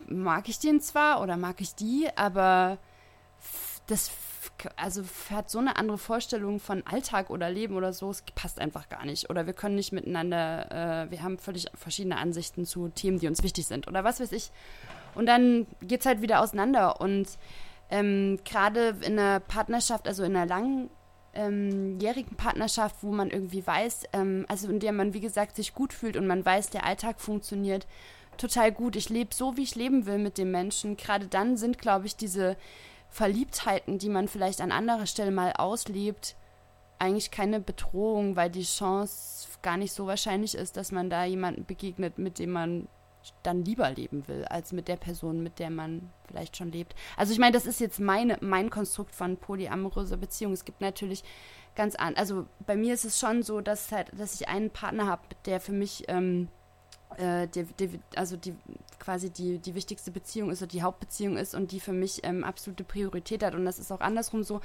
mag ich den zwar oder mag ich die, aber das also hat so eine andere Vorstellung von Alltag oder Leben oder so, es passt einfach gar nicht. Oder wir können nicht miteinander, äh, wir haben völlig verschiedene Ansichten zu Themen, die uns wichtig sind oder was weiß ich. Und dann geht's halt wieder auseinander. Und ähm, gerade in einer Partnerschaft, also in einer langen ähm, jährigen Partnerschaft, wo man irgendwie weiß, ähm, also in der man, wie gesagt, sich gut fühlt und man weiß, der Alltag funktioniert total gut. Ich lebe so, wie ich leben will mit dem Menschen. Gerade dann sind, glaube ich, diese Verliebtheiten, die man vielleicht an anderer Stelle mal auslebt, eigentlich keine Bedrohung, weil die Chance gar nicht so wahrscheinlich ist, dass man da jemanden begegnet, mit dem man dann lieber leben will, als mit der Person, mit der man vielleicht schon lebt. Also ich meine, das ist jetzt meine, mein Konstrukt von polyamoröser Beziehung. Es gibt natürlich ganz an, also bei mir ist es schon so, dass halt, dass ich einen Partner habe, der für mich ähm, äh, die, die, also die quasi die, die wichtigste Beziehung ist oder die Hauptbeziehung ist und die für mich ähm, absolute Priorität hat. Und das ist auch andersrum so.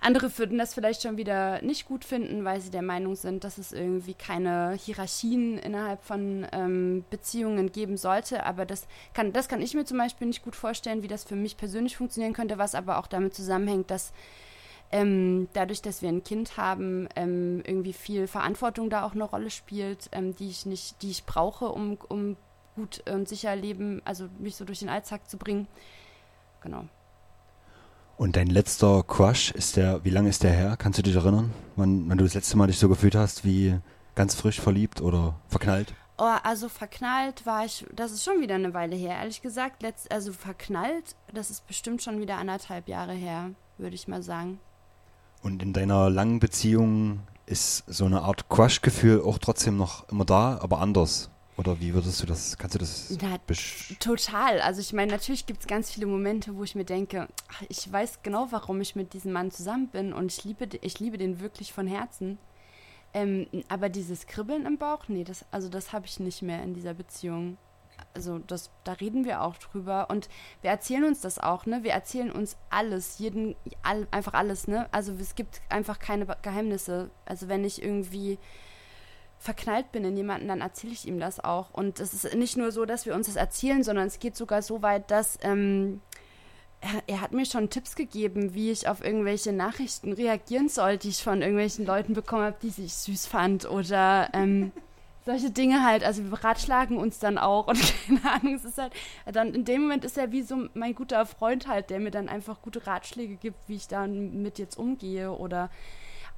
Andere würden das vielleicht schon wieder nicht gut finden, weil sie der Meinung sind, dass es irgendwie keine Hierarchien innerhalb von ähm, Beziehungen geben sollte. Aber das kann, das kann ich mir zum Beispiel nicht gut vorstellen, wie das für mich persönlich funktionieren könnte, was aber auch damit zusammenhängt, dass ähm, dadurch, dass wir ein Kind haben, ähm, irgendwie viel Verantwortung da auch eine Rolle spielt, ähm, die ich nicht, die ich brauche, um, um gut und sicher leben, also mich so durch den Alltag zu bringen. Genau. Und dein letzter Crush, ist der, wie lange ist der her? Kannst du dich erinnern? Wann, wann du das letzte Mal dich so gefühlt hast, wie ganz frisch verliebt oder verknallt? Oh, also verknallt war ich, das ist schon wieder eine Weile her, ehrlich gesagt. Letzt, also verknallt, das ist bestimmt schon wieder anderthalb Jahre her, würde ich mal sagen. Und in deiner langen Beziehung ist so eine Art Crush-Gefühl auch trotzdem noch immer da, aber anders. Oder wie würdest du das, kannst du das Na, total. Also ich meine, natürlich gibt es ganz viele Momente, wo ich mir denke, ach, ich weiß genau, warum ich mit diesem Mann zusammen bin und ich liebe, ich liebe den wirklich von Herzen. Ähm, aber dieses Kribbeln im Bauch, nee, das, also das habe ich nicht mehr in dieser Beziehung. Also das, da reden wir auch drüber und wir erzählen uns das auch, ne? Wir erzählen uns alles, jeden, all, einfach alles, ne? Also es gibt einfach keine Geheimnisse. Also wenn ich irgendwie verknallt bin in jemanden, dann erzähle ich ihm das auch. Und es ist nicht nur so, dass wir uns das erzählen, sondern es geht sogar so weit, dass ähm, er, er hat mir schon Tipps gegeben, wie ich auf irgendwelche Nachrichten reagieren soll, die ich von irgendwelchen Leuten bekommen habe, die ich süß fand oder ähm, [laughs] solche Dinge halt. Also wir ratschlagen uns dann auch und [laughs] keine Ahnung, es ist halt, dann in dem Moment ist er wie so mein guter Freund halt, der mir dann einfach gute Ratschläge gibt, wie ich dann mit jetzt umgehe oder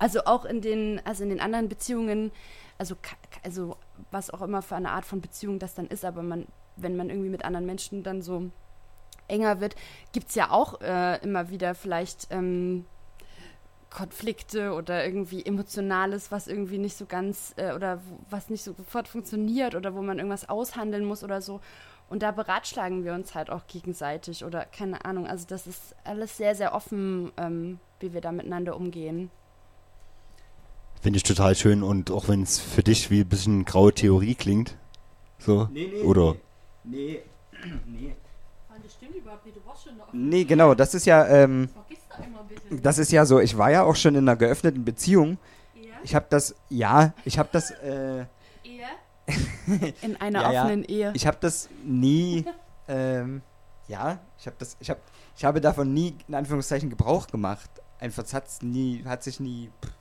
also auch in den, also in den anderen Beziehungen, also, also was auch immer für eine Art von Beziehung das dann ist, aber man, wenn man irgendwie mit anderen Menschen dann so enger wird, gibt es ja auch äh, immer wieder vielleicht ähm, Konflikte oder irgendwie Emotionales, was irgendwie nicht so ganz äh, oder was nicht so sofort funktioniert oder wo man irgendwas aushandeln muss oder so. Und da beratschlagen wir uns halt auch gegenseitig oder keine Ahnung. Also das ist alles sehr, sehr offen, ähm, wie wir da miteinander umgehen. Finde ich total schön und auch wenn es für dich wie ein bisschen graue Theorie klingt. So. Oder Nee, [clears throat] nee. Das stimmt überhaupt nicht, du warst schon noch. Nee, genau, das ist ja, ähm, Vergiss da immer bitte. Das ist ja so, ich war ja auch schon in einer geöffneten Beziehung. Ich habe das, ja, ich habe das, äh, [laughs] In einer ja, ja, offenen Ehe. Ich habe das nie, [laughs] ähm, ja, ich habe das, ich habe, ich habe davon nie in Anführungszeichen Gebrauch gemacht. Einfach es hat's nie, hat sich nie pff,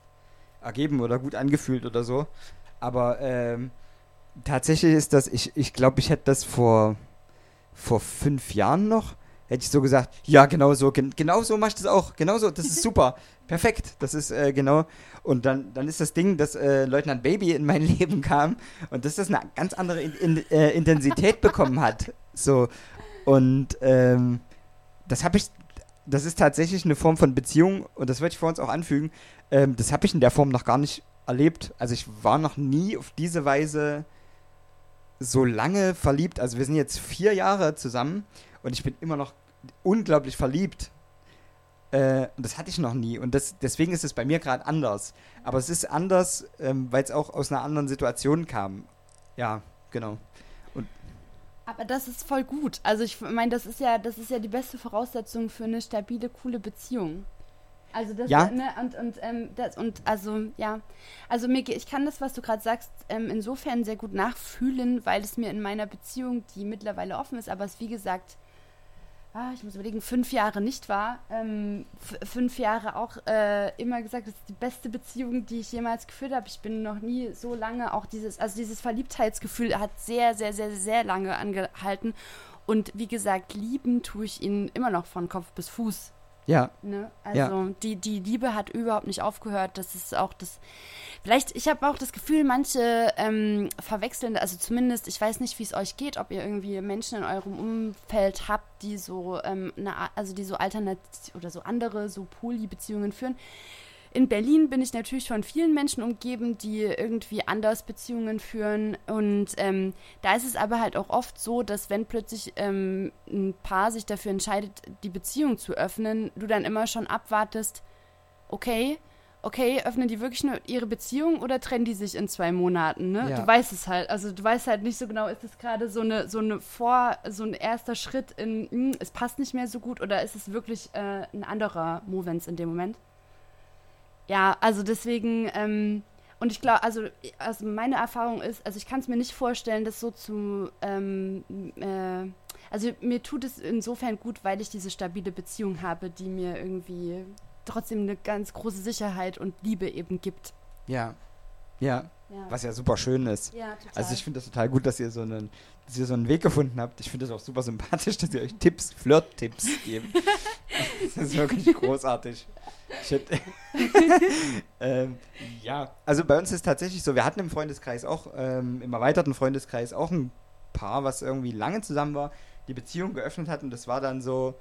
ergeben oder gut angefühlt oder so. Aber ähm, tatsächlich ist das, ich, ich glaube, ich hätte das vor vor fünf Jahren noch, hätte ich so gesagt, ja, genau so, gen genau so mach ich das auch, genau so, das ist super, [laughs] perfekt, das ist äh, genau. Und dann, dann ist das Ding, dass äh, Leutnant Baby in mein [laughs] Leben kam und dass das eine ganz andere in in äh, Intensität bekommen hat. [laughs] So, und ähm, das habe ich, das ist tatsächlich eine Form von Beziehung und das würde ich vor uns auch anfügen. Ähm, das habe ich in der Form noch gar nicht erlebt. Also ich war noch nie auf diese Weise so lange verliebt. Also wir sind jetzt vier Jahre zusammen und ich bin immer noch unglaublich verliebt. Äh, und das hatte ich noch nie. Und das, deswegen ist es bei mir gerade anders. Aber es ist anders, ähm, weil es auch aus einer anderen Situation kam. Ja, genau. Und Aber das ist voll gut. Also ich meine, das ist ja, das ist ja die beste Voraussetzung für eine stabile, coole Beziehung. Also das Ja. ne, und und ähm, das und also ja, also mir, ich kann das, was du gerade sagst, ähm, insofern sehr gut nachfühlen, weil es mir in meiner Beziehung, die mittlerweile offen ist, aber es wie gesagt, ah, ich muss überlegen, fünf Jahre nicht war, ähm, fünf Jahre auch äh, immer gesagt, das ist die beste Beziehung, die ich jemals geführt habe. Ich bin noch nie so lange auch dieses, also dieses Verliebtheitsgefühl hat sehr, sehr, sehr, sehr lange angehalten. Und wie gesagt, lieben tue ich ihn immer noch von Kopf bis Fuß. Ja. Ne? Also Ja. die, die Liebe hat überhaupt nicht aufgehört. Das ist auch das. Vielleicht, ich habe auch das Gefühl, manche ähm, verwechseln, also zumindest, ich weiß nicht, wie es euch geht, ob ihr irgendwie Menschen in eurem Umfeld habt, die so, ähm, eine, Art- also die so alternativ oder so andere, so Poly-Beziehungen führen. In Berlin bin ich natürlich von vielen Menschen umgeben, die irgendwie anders Beziehungen führen. Und ähm, da ist es aber halt auch oft so, dass wenn plötzlich ähm, ein Paar sich dafür entscheidet, die Beziehung zu öffnen, du dann immer schon abwartest, okay, okay, öffnen die wirklich nur ihre Beziehung oder trennen die sich in zwei Monaten? Ne? Ja. Du weißt es halt. Also du weißt halt nicht so genau, ist es gerade so eine, so eine Vor, so ein erster Schritt in, hm, es passt nicht mehr so gut oder ist es wirklich äh, ein anderer Movens in dem Moment? Ja, also deswegen, ähm, und ich glaube, also, also meine Erfahrung ist, also ich kann es mir nicht vorstellen, das so zu, ähm, äh, also mir tut es insofern gut, weil ich diese stabile Beziehung habe, die mir irgendwie trotzdem eine ganz große Sicherheit und Liebe eben gibt. Ja. Ja. Ja. Was ja super schön ist. Ja. Also ich finde das total gut, dass ihr so einen, dass ihr so einen Weg gefunden habt. Ich finde das auch super sympathisch, dass ihr euch Tipps, Flirt-Tipps [laughs] gebt. das ist wirklich großartig. [laughs] Ähm, ja, also bei uns ist tatsächlich so, wir hatten im Freundeskreis auch, ähm, im erweiterten Freundeskreis auch ein Paar, was irgendwie lange zusammen war, die Beziehung geöffnet hat und das war dann so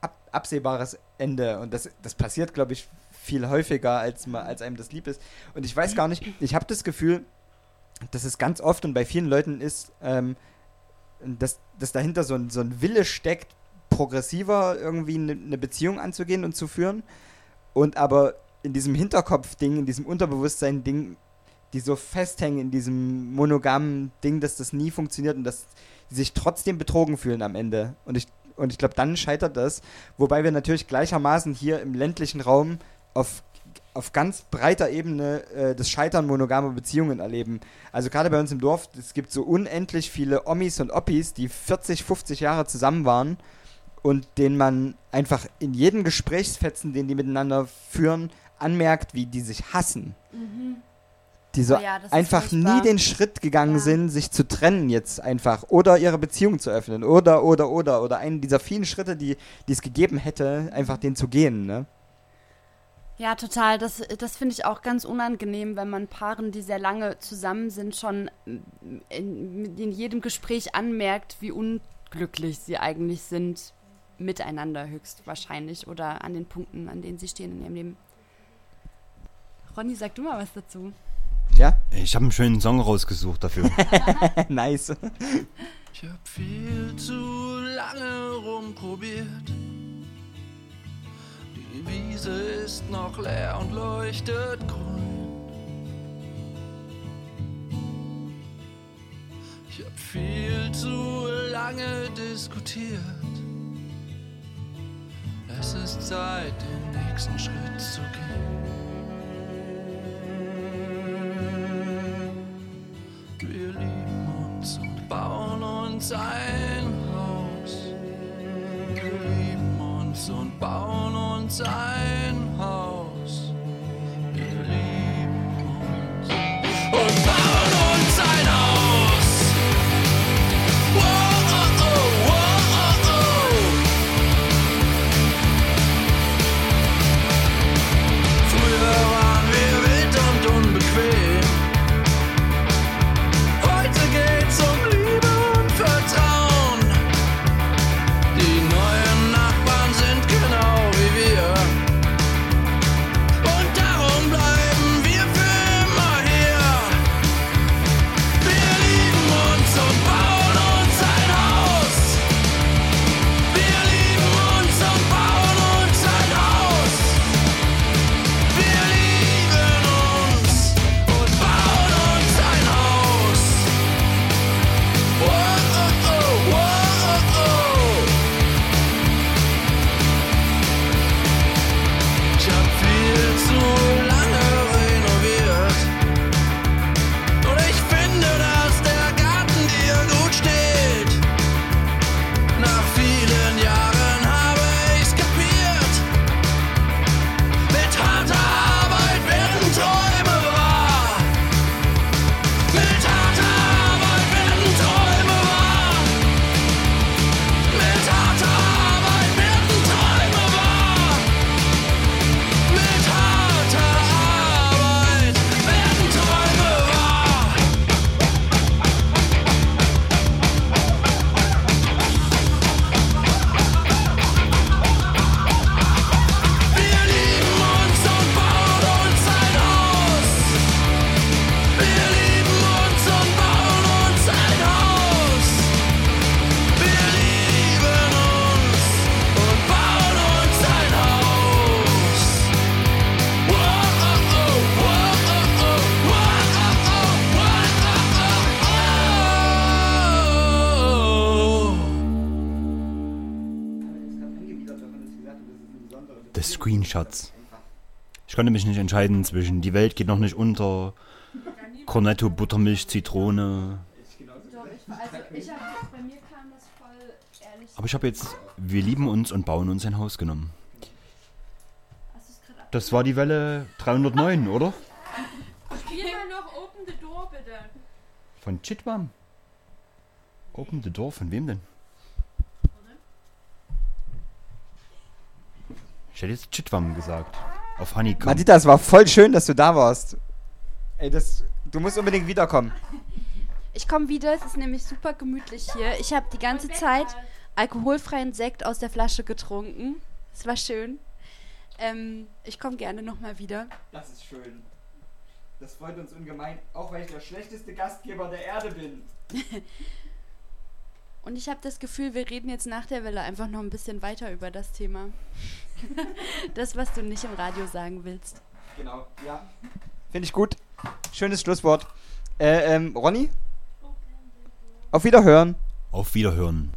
ab, absehbares Ende. Und das, das passiert, glaube ich, viel häufiger, als, ma- als einem das lieb ist. Und ich weiß gar nicht, ich habe das Gefühl, dass es ganz oft und bei vielen Leuten ist, ähm, dass, dass dahinter so ein, so ein Wille steckt, progressiver irgendwie eine ne Beziehung anzugehen und zu führen. Und aber in diesem Hinterkopf-Ding, in diesem Unterbewusstsein-Ding, die so festhängen in diesem monogamen Ding, dass das nie funktioniert und dass die sich trotzdem betrogen fühlen am Ende. Und ich, und ich glaube, dann scheitert das. Wobei wir natürlich gleichermaßen hier im ländlichen Raum auf, auf ganz breiter Ebene äh, das Scheitern monogamer Beziehungen erleben. Also gerade bei uns im Dorf, es gibt so unendlich viele Omis und Oppis, die 40, 50 Jahre zusammen waren und denen man einfach in jedem Gesprächsfetzen, den die miteinander führen, anmerkt, wie die sich hassen. Mhm. Die so Oh ja, einfach nie den Schritt gegangen sind, sich zu trennen jetzt einfach oder ihre Beziehung zu öffnen oder, oder, oder, oder einen dieser vielen Schritte, die, die es gegeben hätte, einfach den zu gehen, ne? Ja, total. Das, das finde ich auch ganz unangenehm, wenn man Paaren, die sehr lange zusammen sind, schon in, in jedem Gespräch anmerkt, wie unglücklich sie eigentlich sind miteinander höchstwahrscheinlich oder an den Punkten, an denen sie stehen in ihrem Leben. Ronny, sag du mal was dazu. Ja? Ich habe einen schönen Song rausgesucht dafür. [laughs] nice. Ich hab viel zu lange rumprobiert. Die Wiese ist noch leer und leuchtet grün. Ich hab viel zu lange diskutiert. Es ist Zeit, den nächsten Schritt zu gehen. Wir lieben uns und bauen uns ein bauen konnte mich nicht entscheiden zwischen Die Welt geht noch nicht unter, Cornetto, Buttermilch, Zitrone. Aber ich habe jetzt Wir lieben uns und bauen uns ein Haus genommen. Das war die Welle 309, oder? Spiel mal noch Open the Door, bitte. Von Chitwam. Open the Door, von wem denn? Ich hätte jetzt Chitwam gesagt. Auf Honeycomb. Madita, es war voll schön, dass du da warst. Ey, das, du musst unbedingt wiederkommen. Ich komme wieder, es ist nämlich super gemütlich hier. Ich habe die ganze Zeit alkoholfreien Sekt aus der Flasche getrunken. Es war schön. Ähm, ich komme gerne nochmal wieder. Das ist schön. Das freut uns ungemein, auch weil ich der schlechteste Gastgeber der Erde bin. [laughs] Und ich habe das Gefühl, wir reden jetzt nach der Welle einfach noch ein bisschen weiter über das Thema. [laughs] das, was du nicht im Radio sagen willst. Genau, ja. Finde ich gut. Schönes Schlusswort. Äh, ähm, Ronny? Auf Wiederhören. Auf Wiederhören.